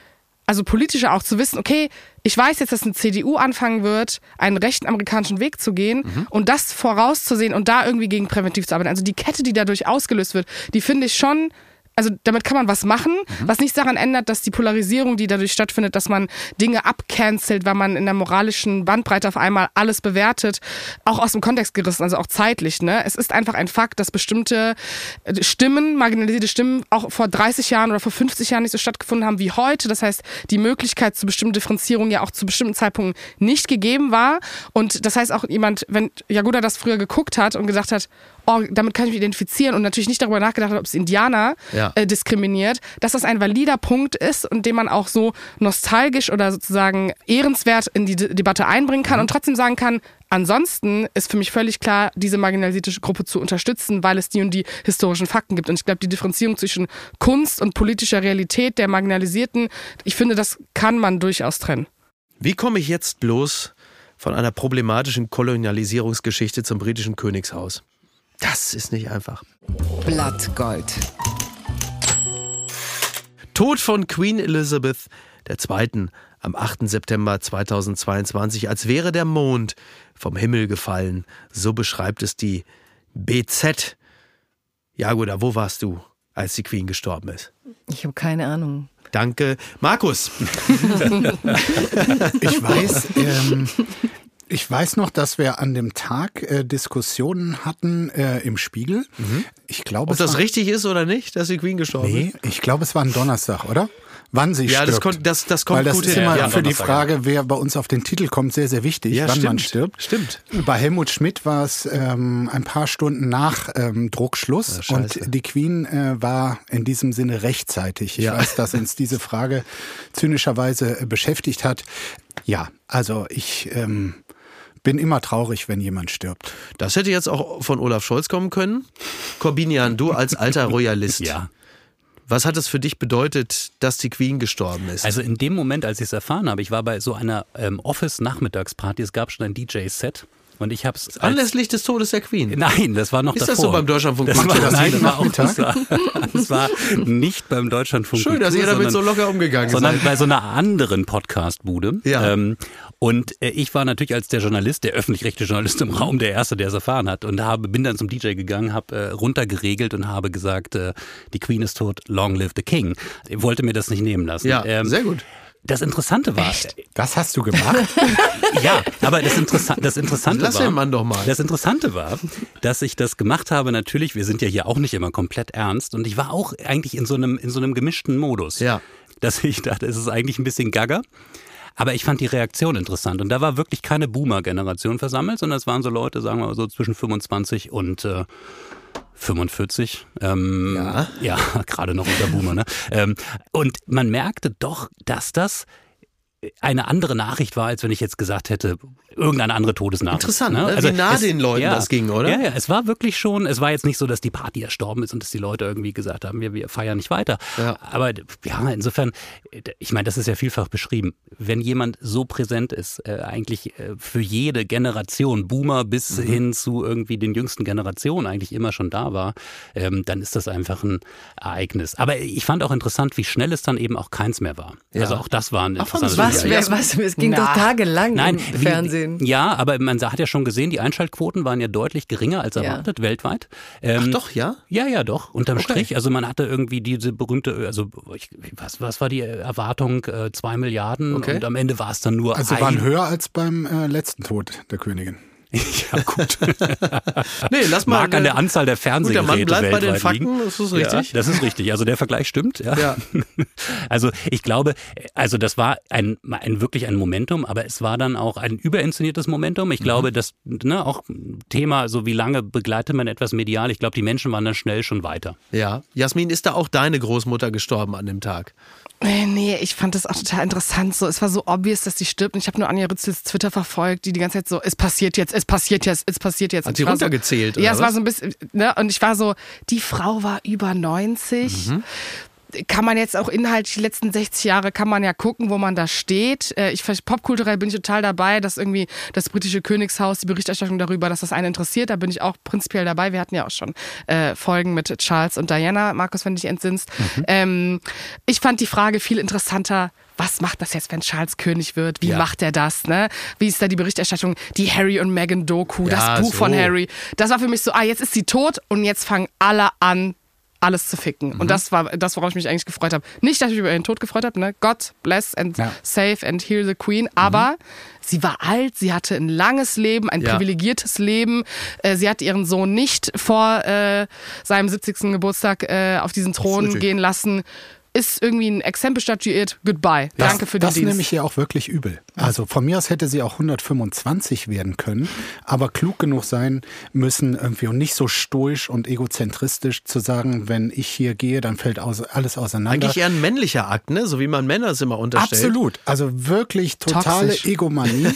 Speaker 5: also politischer auch zu wissen, okay, ich weiß jetzt, dass eine CDU anfangen wird, einen rechten amerikanischen Weg zu gehen und das vorauszusehen und da irgendwie gegen präventiv zu arbeiten. Also die Kette, die dadurch ausgelöst wird, die finde ich schon also damit kann man was machen, was nichts daran ändert, dass die Polarisierung, die dadurch stattfindet, dass man Dinge abcancelt, weil man in der moralischen Bandbreite auf einmal alles bewertet, auch aus dem Kontext gerissen, also auch zeitlich. Ne? Es ist einfach ein Fakt, dass bestimmte äh, Stimmen, marginalisierte Stimmen, auch vor 30 Jahren oder vor 50 Jahren nicht so stattgefunden haben wie heute. Das heißt, die Möglichkeit zu bestimmten Differenzierungen ja auch zu bestimmten Zeitpunkten nicht gegeben war. Und das heißt auch jemand, wenn Jagoda das früher geguckt hat und gesagt hat, oh, damit kann ich mich identifizieren und natürlich nicht darüber nachgedacht hat, ob es Indianer
Speaker 1: Ja. Ja.
Speaker 5: äh, diskriminiert, dass das ein valider Punkt ist und den man auch so nostalgisch oder sozusagen ehrenswert in die De Debatte einbringen kann und trotzdem sagen kann, Ansonsten ist für mich völlig klar, diese marginalisierte Gruppe zu unterstützen, weil es die und die historischen Fakten gibt. Und ich glaube, die Differenzierung zwischen Kunst und politischer Realität der Marginalisierten, ich finde, das kann man durchaus trennen.
Speaker 1: Wie komme ich jetzt bloß von einer problematischen Kolonialisierungsgeschichte zum britischen Königshaus? Das ist nicht einfach.
Speaker 2: Blattgold.
Speaker 1: Tod von Queen Elizabeth II. am 8. September 2022, als wäre der Mond vom Himmel gefallen. So beschreibt es die BZ. Jagoda, wo warst du, als die Queen gestorben ist?
Speaker 7: Ich habe keine Ahnung.
Speaker 1: Danke. Markus.
Speaker 6: Ich weiß, ähm, ich weiß noch, dass wir an dem Tag äh, Diskussionen hatten äh, im Spiegel. Ich glaube,
Speaker 1: Ob das
Speaker 6: war,
Speaker 1: richtig ist oder nicht, dass die Queen gestorben
Speaker 6: Nee,
Speaker 1: ist?
Speaker 6: ich glaube, es war ein Donnerstag, oder? Wann sie
Speaker 1: Ja, das
Speaker 6: stirbt.
Speaker 1: kommt- das- das kommt
Speaker 6: Weil das
Speaker 1: gut
Speaker 6: ist
Speaker 1: hin.
Speaker 6: immer
Speaker 1: Ja,
Speaker 6: für die Frage, wer bei uns auf den Titel kommt, sehr, sehr wichtig,
Speaker 1: Ja,
Speaker 6: wann man
Speaker 1: stimmt.
Speaker 6: stirbt.
Speaker 1: Stimmt.
Speaker 6: Bei Helmut Schmidt war es ähm, ein paar Stunden nach ähm, Druckschluss
Speaker 1: Ja, scheiße.
Speaker 6: und die Queen äh, war in diesem Sinne rechtzeitig. Ich
Speaker 1: Ja.
Speaker 6: weiß, dass uns diese Frage zynischerweise äh, beschäftigt hat. Ja, also ich ähm, bin immer traurig, wenn jemand stirbt.
Speaker 1: Das hätte jetzt auch von Olaf Scholz kommen können. Corbinian, du als alter Royalist.
Speaker 4: Ja.
Speaker 1: Was hat es für dich bedeutet, dass die Queen gestorben ist?
Speaker 4: Also in dem Moment, als ich es erfahren habe, ich war bei so einer ähm, Office-Nachmittagsparty, es gab schon ein DJ-Set und ich habe es
Speaker 1: Anlässlich des Todes der Queen.
Speaker 4: Nein, das war noch
Speaker 1: Ist
Speaker 4: davor.
Speaker 1: das so beim Deutschlandfunk?
Speaker 4: Das war,
Speaker 1: das
Speaker 4: nein, war auch das war, das war nicht beim Deutschlandfunk.
Speaker 1: Schön, dass ihr damit so
Speaker 4: sondern-
Speaker 1: locker umgegangen
Speaker 4: sondern
Speaker 1: seid.
Speaker 4: bei so einer anderen Podcast-Bude.
Speaker 1: Ja.
Speaker 4: Ähm, und äh, ich war natürlich als der Journalist, der öffentlich-rechtliche Journalist im Raum, der Erste, der es erfahren hat. Und habe, bin dann zum DJ gegangen, habe äh, runtergeregelt und habe gesagt, äh, die Queen ist tot, long live the King. Ich wollte mir das nicht nehmen lassen.
Speaker 1: Ja, sehr gut.
Speaker 4: Das Interessante war,
Speaker 6: Das hast du gemacht?
Speaker 4: ja, aber das, Interessa das Interessante
Speaker 1: Lass
Speaker 4: war,
Speaker 1: den Mann doch mal.
Speaker 4: das Interessante war, dass ich das gemacht habe. Natürlich, wir sind ja hier auch nicht immer komplett ernst und ich war auch eigentlich in so einem in so einem gemischten Modus.
Speaker 1: Ja.
Speaker 4: Dass ich dachte, es ist eigentlich ein bisschen Gaga. Aber ich fand die Reaktion interessant und da war wirklich keine Boomer-Generation versammelt, sondern es waren so Leute, sagen wir mal so zwischen 25 und äh, 45. Ähm,
Speaker 1: Ja.
Speaker 4: Ja, gerade noch unter Boomer. Ne? Ähm, und man merkte doch, dass das eine andere Nachricht war, als wenn ich jetzt gesagt hätte, irgendeine andere Todesnachricht.
Speaker 1: Interessant, ne? Wie nah den Leuten das ging, oder?
Speaker 4: Ja, ja, es war wirklich schon, es war jetzt nicht so, dass die Party erstorben ist und dass die Leute irgendwie gesagt haben, wir, wir feiern nicht weiter.
Speaker 1: Ja.
Speaker 4: Aber ja, insofern, ich meine, das ist ja vielfach beschrieben. Wenn jemand so präsent ist, äh, eigentlich äh, für jede Generation, Boomer bis
Speaker 1: Mhm.
Speaker 4: hin zu irgendwie den jüngsten Generationen eigentlich immer schon da war, ähm, dann ist das einfach ein Ereignis. Aber ich fand auch interessant, wie schnell es dann eben auch keins mehr war.
Speaker 1: Ja.
Speaker 4: Also auch das war ein interessantes
Speaker 7: Was,
Speaker 1: Ja, ja.
Speaker 7: was, es ging
Speaker 5: Na.
Speaker 7: doch tagelang
Speaker 4: Nein,
Speaker 7: im
Speaker 4: wie-
Speaker 7: Fernsehen.
Speaker 4: Ja, aber man hat ja schon gesehen, die Einschaltquoten waren ja deutlich geringer als
Speaker 7: Ja.
Speaker 4: erwartet weltweit.
Speaker 1: Ach
Speaker 4: Ähm,
Speaker 1: doch, ja?
Speaker 4: ja, ja, doch. Unterm
Speaker 1: Okay.
Speaker 4: Strich. Also man hatte irgendwie diese berühmte, also ich, was, was war die Erwartung? Äh, zwei Milliarden
Speaker 1: Okay.
Speaker 4: und am Ende war es dann nur
Speaker 6: Also
Speaker 4: ein.
Speaker 6: waren höher als beim äh, letzten Tod der Königin.
Speaker 4: ja, gut.
Speaker 1: Nee, lass mal.
Speaker 4: Mag an der Anzahl der
Speaker 1: Gut, der
Speaker 4: Fernsehgeräte
Speaker 1: Mann bleibt bei den Fakten,
Speaker 4: liegen.
Speaker 1: das ist richtig.
Speaker 4: Ja, das ist richtig. Also der Vergleich stimmt. Ja.
Speaker 1: Ja.
Speaker 4: Also ich glaube, also das war ein, ein wirklich ein Momentum, aber es war dann auch ein überinszeniertes Momentum.
Speaker 1: Mhm.
Speaker 4: Ich glaube, das ne, auch Thema, so wie lange begleitet man etwas medial. Ich glaube, die Menschen waren dann schnell schon weiter.
Speaker 1: Ja. Jasmin, ist da auch deine Großmutter gestorben an dem Tag?
Speaker 5: Äh, Nee, ich fand das auch total interessant. So, es war so obvious, dass sie stirbt. Und ich habe nur Anja Rützels Twitter verfolgt, die die ganze Zeit so, es passiert jetzt, es passiert jetzt, es passiert jetzt.
Speaker 1: Hat
Speaker 5: Und
Speaker 1: sie runtergezählt,
Speaker 5: So,
Speaker 1: oder
Speaker 5: ja, es war so ein bisschen, ne? Und ich war so, die Frau war über 90. Kann man jetzt auch inhaltlich die letzten 60 Jahre kann man ja gucken, wo man da steht. Äh, Ich popkulturell bin ich total dabei, dass irgendwie das britische Königshaus die Berichterstattung darüber, dass das einen interessiert, da bin ich auch prinzipiell dabei. Wir hatten ja auch schon äh, Folgen mit Charles und Diana, Markus, wenn du dich entsinnst. Ähm, ich fand die Frage viel interessanter. Was macht das jetzt, wenn Charles König wird? Wie
Speaker 1: Ja.
Speaker 5: macht er das? Ne? Wie ist da die Berichterstattung? Die Harry und Meghan Doku,
Speaker 1: Ja,
Speaker 5: das Buch
Speaker 1: so.
Speaker 5: von Harry. Das war für mich so, ah, jetzt ist sie tot und jetzt fangen alle an, alles zu ficken.
Speaker 1: Mhm.
Speaker 5: Und das war das, worauf ich mich eigentlich gefreut habe. Nicht, dass ich mich über ihren Tod gefreut habe, ne? God bless and
Speaker 6: Ja.
Speaker 5: save and heal the Queen. Aber sie war alt, sie hatte ein langes Leben, ein
Speaker 1: Ja.
Speaker 5: privilegiertes Leben. Äh, sie hat ihren Sohn nicht vor äh, seinem 70. Geburtstag äh, auf diesen Thron gehen lassen. Ist irgendwie ein Exempel statuiert. Goodbye.
Speaker 6: Das,
Speaker 5: Danke für den
Speaker 6: das
Speaker 5: Dienst.
Speaker 6: nehme ich ihr auch wirklich übel. Also von mir aus hätte sie auch 125 werden können, aber klug genug sein müssen irgendwie und nicht so stoisch und egozentristisch zu sagen, wenn ich hier gehe, dann fällt alles auseinander.
Speaker 1: Eigentlich eher ein männlicher Akt, ne? So wie man Männer es immer unterstellt.
Speaker 6: Absolut. Also wirklich totale
Speaker 5: Toxisch.
Speaker 6: Egomanie.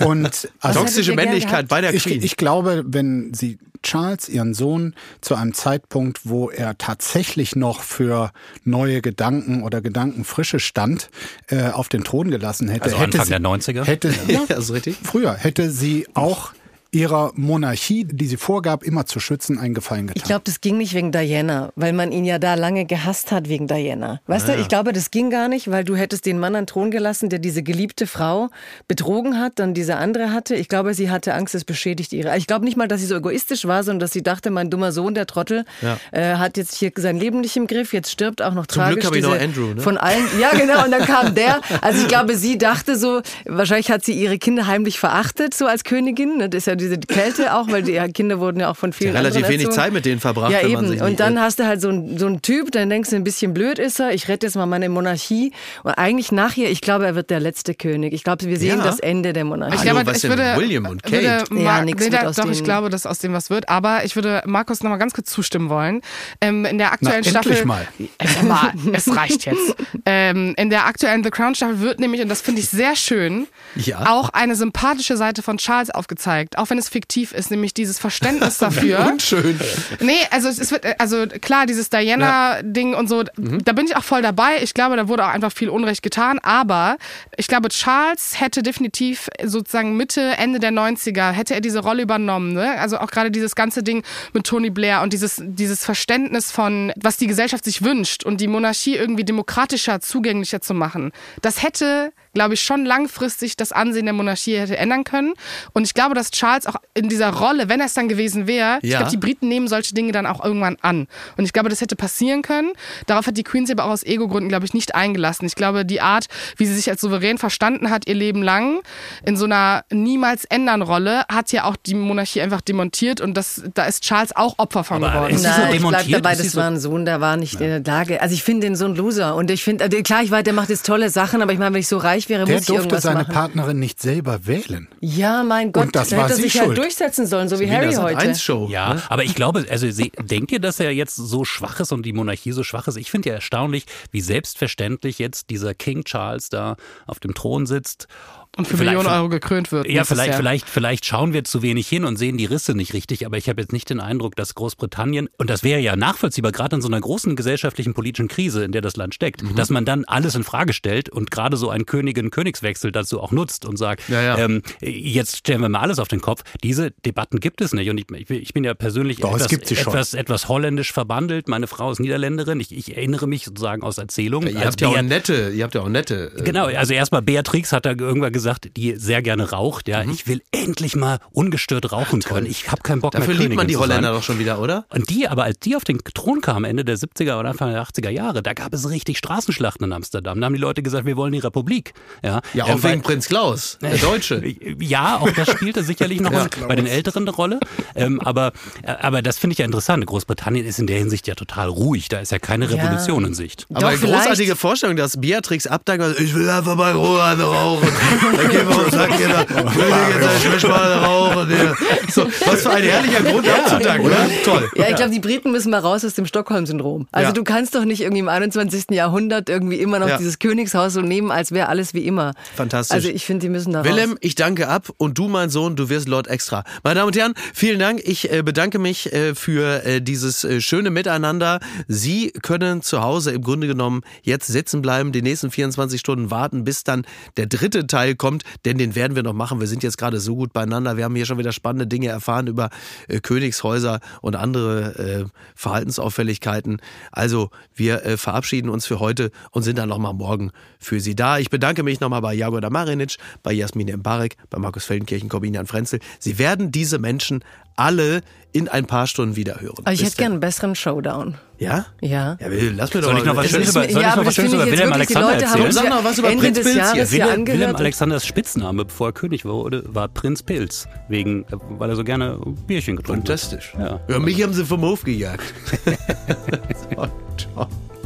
Speaker 6: und also
Speaker 1: Toxische Männlichkeit bei der
Speaker 6: ich,
Speaker 1: Queen.
Speaker 6: ich glaube, wenn sie Charles, ihren Sohn, zu einem Zeitpunkt, wo er tatsächlich noch für neue Gedanken oder Gedankenfrische stand, äh, auf den Thron gelassen hätte.
Speaker 4: Also
Speaker 6: hätte
Speaker 4: Anfang
Speaker 6: sie,
Speaker 4: der 90er?
Speaker 6: Hätte, ja,
Speaker 1: das ist richtig.
Speaker 6: früher hätte sie auch ihrer Monarchie, die sie vorgab, immer zu schützen, einen Gefallen getan.
Speaker 7: Ich glaube, das ging nicht wegen Diana, weil man ihn ja da lange gehasst hat wegen Diana. Weißt du, ich glaube, das ging gar nicht, weil du hättest den Mann an den Thron gelassen, der diese geliebte Frau betrogen hat, dann diese andere hatte. Ich glaube, sie hatte Angst, es beschädigt ihre. Ich glaube nicht mal, dass sie so egoistisch war, sondern dass sie dachte, mein dummer Sohn, der Trottel,
Speaker 1: Ja.
Speaker 7: äh, hat jetzt hier sein Leben nicht im Griff, jetzt stirbt auch noch
Speaker 1: Zum
Speaker 7: tragisch.
Speaker 1: Glück habe ich noch Andrew, ne?
Speaker 7: Von allen, ja genau, und dann kam der. Also ich glaube, sie dachte so, wahrscheinlich hat sie ihre Kinder heimlich verachtet, so als Königin. ne? Das ist ja diese Kälte auch, weil die Kinder wurden ja auch von vielen
Speaker 1: Relativ
Speaker 7: anderen
Speaker 1: wenig. Zeit mit denen verbracht,
Speaker 7: Ja,
Speaker 1: wenn
Speaker 7: eben.
Speaker 1: man sich
Speaker 7: und dann hast du halt so einen so Typ, dann denkst du, ein bisschen blöd ist er, ich rette jetzt mal meine Monarchie. Und eigentlich nachher, ich glaube, er wird der letzte König. Ich glaube, wir sehen
Speaker 1: Ja.
Speaker 7: das Ende der Monarchie.
Speaker 5: Ich
Speaker 1: Hallo,
Speaker 5: glaube,
Speaker 1: was
Speaker 5: ich
Speaker 1: denn
Speaker 5: würde,
Speaker 1: William und
Speaker 5: würde
Speaker 1: Kate?
Speaker 5: Ma-
Speaker 7: Ja, nix
Speaker 5: nee, da, doch, ich glaube, dass aus dem was wird. Aber ich würde Markus noch mal ganz kurz zustimmen wollen. Ähm, in der aktuellen
Speaker 6: Na, endlich
Speaker 5: Staffel.
Speaker 6: mal.
Speaker 5: Äh, mal, es reicht jetzt. Ähm, in der aktuellen The Crown Staffel wird nämlich, und das finde ich sehr schön,
Speaker 1: Ja.
Speaker 5: auch eine sympathische Seite von Charles aufgezeigt. Auch wenn es fiktiv ist, nämlich dieses Verständnis dafür.
Speaker 1: Unschön.
Speaker 5: Nee, also es wird, also klar, dieses Diana-Ding und so, da bin ich auch voll dabei. Ich glaube, da wurde auch einfach viel Unrecht getan. Aber ich glaube, Charles hätte definitiv sozusagen Mitte, Ende der 90er, hätte er diese Rolle übernommen. Ne? Also auch gerade dieses ganze Ding mit Tony Blair und dieses, dieses Verständnis von, was die Gesellschaft sich wünscht und die Monarchie irgendwie demokratischer, zugänglicher zu machen. Das hätte, glaube ich, schon langfristig das Ansehen der Monarchie hätte ändern können. Und ich glaube, dass Charles auch in dieser Rolle, wenn er es dann gewesen wäre, ich
Speaker 1: Ja.
Speaker 5: glaube, die Briten nehmen solche Dinge dann auch irgendwann an. Und ich glaube, das hätte passieren können. Darauf hat die Queen sich aber auch aus Ego-Gründen, glaube ich, nicht eingelassen. Ich glaube, die Art, wie sie sich als souverän verstanden hat, ihr Leben lang, in so einer niemals ändern Rolle, hat ja auch die Monarchie einfach demontiert. Und das, da ist Charles auch Opfer von
Speaker 4: Aber
Speaker 5: geworden.
Speaker 4: ist sie so
Speaker 7: Nein, ich dabei, das
Speaker 4: so-
Speaker 7: war ein Sohn, der war nicht in der Lage. Also ich finde den so ein Loser. Und ich finde, also klar, ich weiß, der macht jetzt tolle Sachen, aber ich meine, wenn ich so reich wäre,
Speaker 6: Der
Speaker 7: muss ich
Speaker 6: durfte
Speaker 7: irgendwas
Speaker 6: seine
Speaker 7: machen.
Speaker 6: Partnerin nicht selber wählen.
Speaker 7: Ja, mein Gott,
Speaker 6: Und das
Speaker 7: der
Speaker 6: war
Speaker 7: hätte
Speaker 6: sie
Speaker 7: sich halt
Speaker 6: schuld.
Speaker 7: durchsetzen sollen, so wie
Speaker 1: Wie
Speaker 7: Harry
Speaker 1: das
Speaker 7: heute.
Speaker 1: 1 Show.
Speaker 4: Ja,
Speaker 1: ne?
Speaker 4: aber ich glaube, also Sie, denkt ihr, dass er jetzt so schwach ist und die Monarchie so schwach ist? Ich finde ja erstaunlich, wie selbstverständlich jetzt dieser King Charles da auf dem Thron sitzt.
Speaker 5: Und für
Speaker 4: Vielleicht-
Speaker 5: Millionen Euro gekrönt wird.
Speaker 4: Ja, vielleicht,
Speaker 5: Jahr.
Speaker 4: vielleicht, vielleicht schauen wir zu wenig hin und sehen die Risse nicht richtig, aber ich habe jetzt nicht den Eindruck, dass Großbritannien, und das wäre ja nachvollziehbar, gerade in so einer großen gesellschaftlichen politischen Krise, in der das Land steckt,
Speaker 1: Mhm.
Speaker 4: dass man dann alles in Frage stellt und gerade so einen Königin-Königswechsel dazu auch nutzt und sagt,
Speaker 1: Ja, ja.
Speaker 4: Ähm, jetzt stellen wir mal alles auf den Kopf. Diese Debatten gibt es nicht. Und ich, ich- bin ja persönlich
Speaker 6: Doch,
Speaker 4: etwas, etwas, etwas holländisch verbandelt. Meine Frau ist Niederländerin. Ich, ich erinnere mich sozusagen aus Erzählungen.
Speaker 1: Ihr
Speaker 4: als
Speaker 1: habt ja auch nette, ihr habt ja auch nette. äh,
Speaker 4: Genau, also erstmal Beatrix hat da irgendwann gesagt, die sehr gerne raucht. Ja, ich will endlich mal ungestört rauchen können. Ich habe keinen Bock
Speaker 1: Dafür
Speaker 4: mehr
Speaker 1: liebt man die. Holländer doch schon wieder, oder?
Speaker 4: Und die, aber als die auf den Thron kamen, Ende der 70er oder Anfang der 80er Jahre, da gab es richtig Straßenschlachten in Amsterdam. Da haben die Leute gesagt, wir wollen die Republik. Ja,
Speaker 1: Ja,
Speaker 4: Ähm,
Speaker 1: auch
Speaker 4: weil-
Speaker 1: wegen Prinz Klaus, der Deutsche.
Speaker 4: Ja, auch das spielte sicherlich noch mal bei den Älteren eine Rolle. Ähm, aber, aber das finde ich ja interessant. Großbritannien ist in der Hinsicht ja total ruhig. Da ist ja keine Revolution in Sicht.
Speaker 1: Aber
Speaker 7: Doch,
Speaker 1: großartige Vorstellung, dass Beatrix abdankt, also, ich will einfach bei Rohan rauchen. Dann gehen wir und sagen, jeder, Königin, ich möchte mal rauchen. Ja. So, was für ein herrlicher Grund abzudanken, oder? Toll.
Speaker 7: Ja, ich glaube, die Briten müssen mal raus aus dem Stockholm-Syndrom. Also
Speaker 1: Ja.
Speaker 7: du kannst doch nicht irgendwie im 21. Jahrhundert irgendwie immer noch
Speaker 1: Ja.
Speaker 7: dieses Königshaus so nehmen, als wäre alles wie immer.
Speaker 1: Fantastisch.
Speaker 7: Also ich finde, die müssen da raus.
Speaker 1: Willem, ich danke ab und du, mein Sohn, du wirst Lord Extra. Meine Damen und Herren, vielen Dank. Ich äh, bedanke mich äh, für äh, dieses äh, schöne Miteinander. Sie können zu Hause im Grunde genommen jetzt sitzen bleiben, die nächsten 24 Stunden warten, bis dann der dritte Teil kommt, denn den werden wir noch machen. Wir sind jetzt gerade so gut beieinander. Wir haben hier schon wieder spannende Dinge erfahren über äh, Königshäuser und andere äh, Verhaltensauffälligkeiten. Also wir äh, verabschieden uns für heute und sind dann nochmal morgen für Sie da. Ich bedanke mich nochmal bei Jagoda Marinic, bei Jasmin Embarek, bei Markus Feldenkirchen, Corbinian Frenzel. Sie werden diese Menschen alle in ein paar Stunden wieder hören.
Speaker 7: Aber ich
Speaker 1: Bis
Speaker 7: hätte gerne einen besseren Showdown.
Speaker 1: Ja?
Speaker 7: Ja.
Speaker 1: Ja, will- lass mir doch
Speaker 4: Soll ich noch was
Speaker 1: es
Speaker 4: Schönes über, soll ich
Speaker 7: ja,
Speaker 4: noch
Speaker 7: aber
Speaker 4: was Schönes über
Speaker 7: ich
Speaker 4: Wilhelm
Speaker 7: wirklich, die
Speaker 4: Alexander
Speaker 7: Leute haben
Speaker 4: erzählen?
Speaker 1: Sag noch was über
Speaker 7: Ende
Speaker 1: Prinz Pilz hier.
Speaker 7: Jahres hier
Speaker 4: Willem,
Speaker 7: angehört.
Speaker 4: Willem Alexanders Spitzname, bevor er König wurde, war Prinz Pilz, wegen, weil er so gerne Bierchen getrunken hat.
Speaker 1: Fantastisch.
Speaker 4: Ja.
Speaker 1: ja, mich haben sie vom Hof gejagt. so.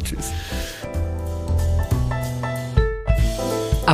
Speaker 1: Tschüss.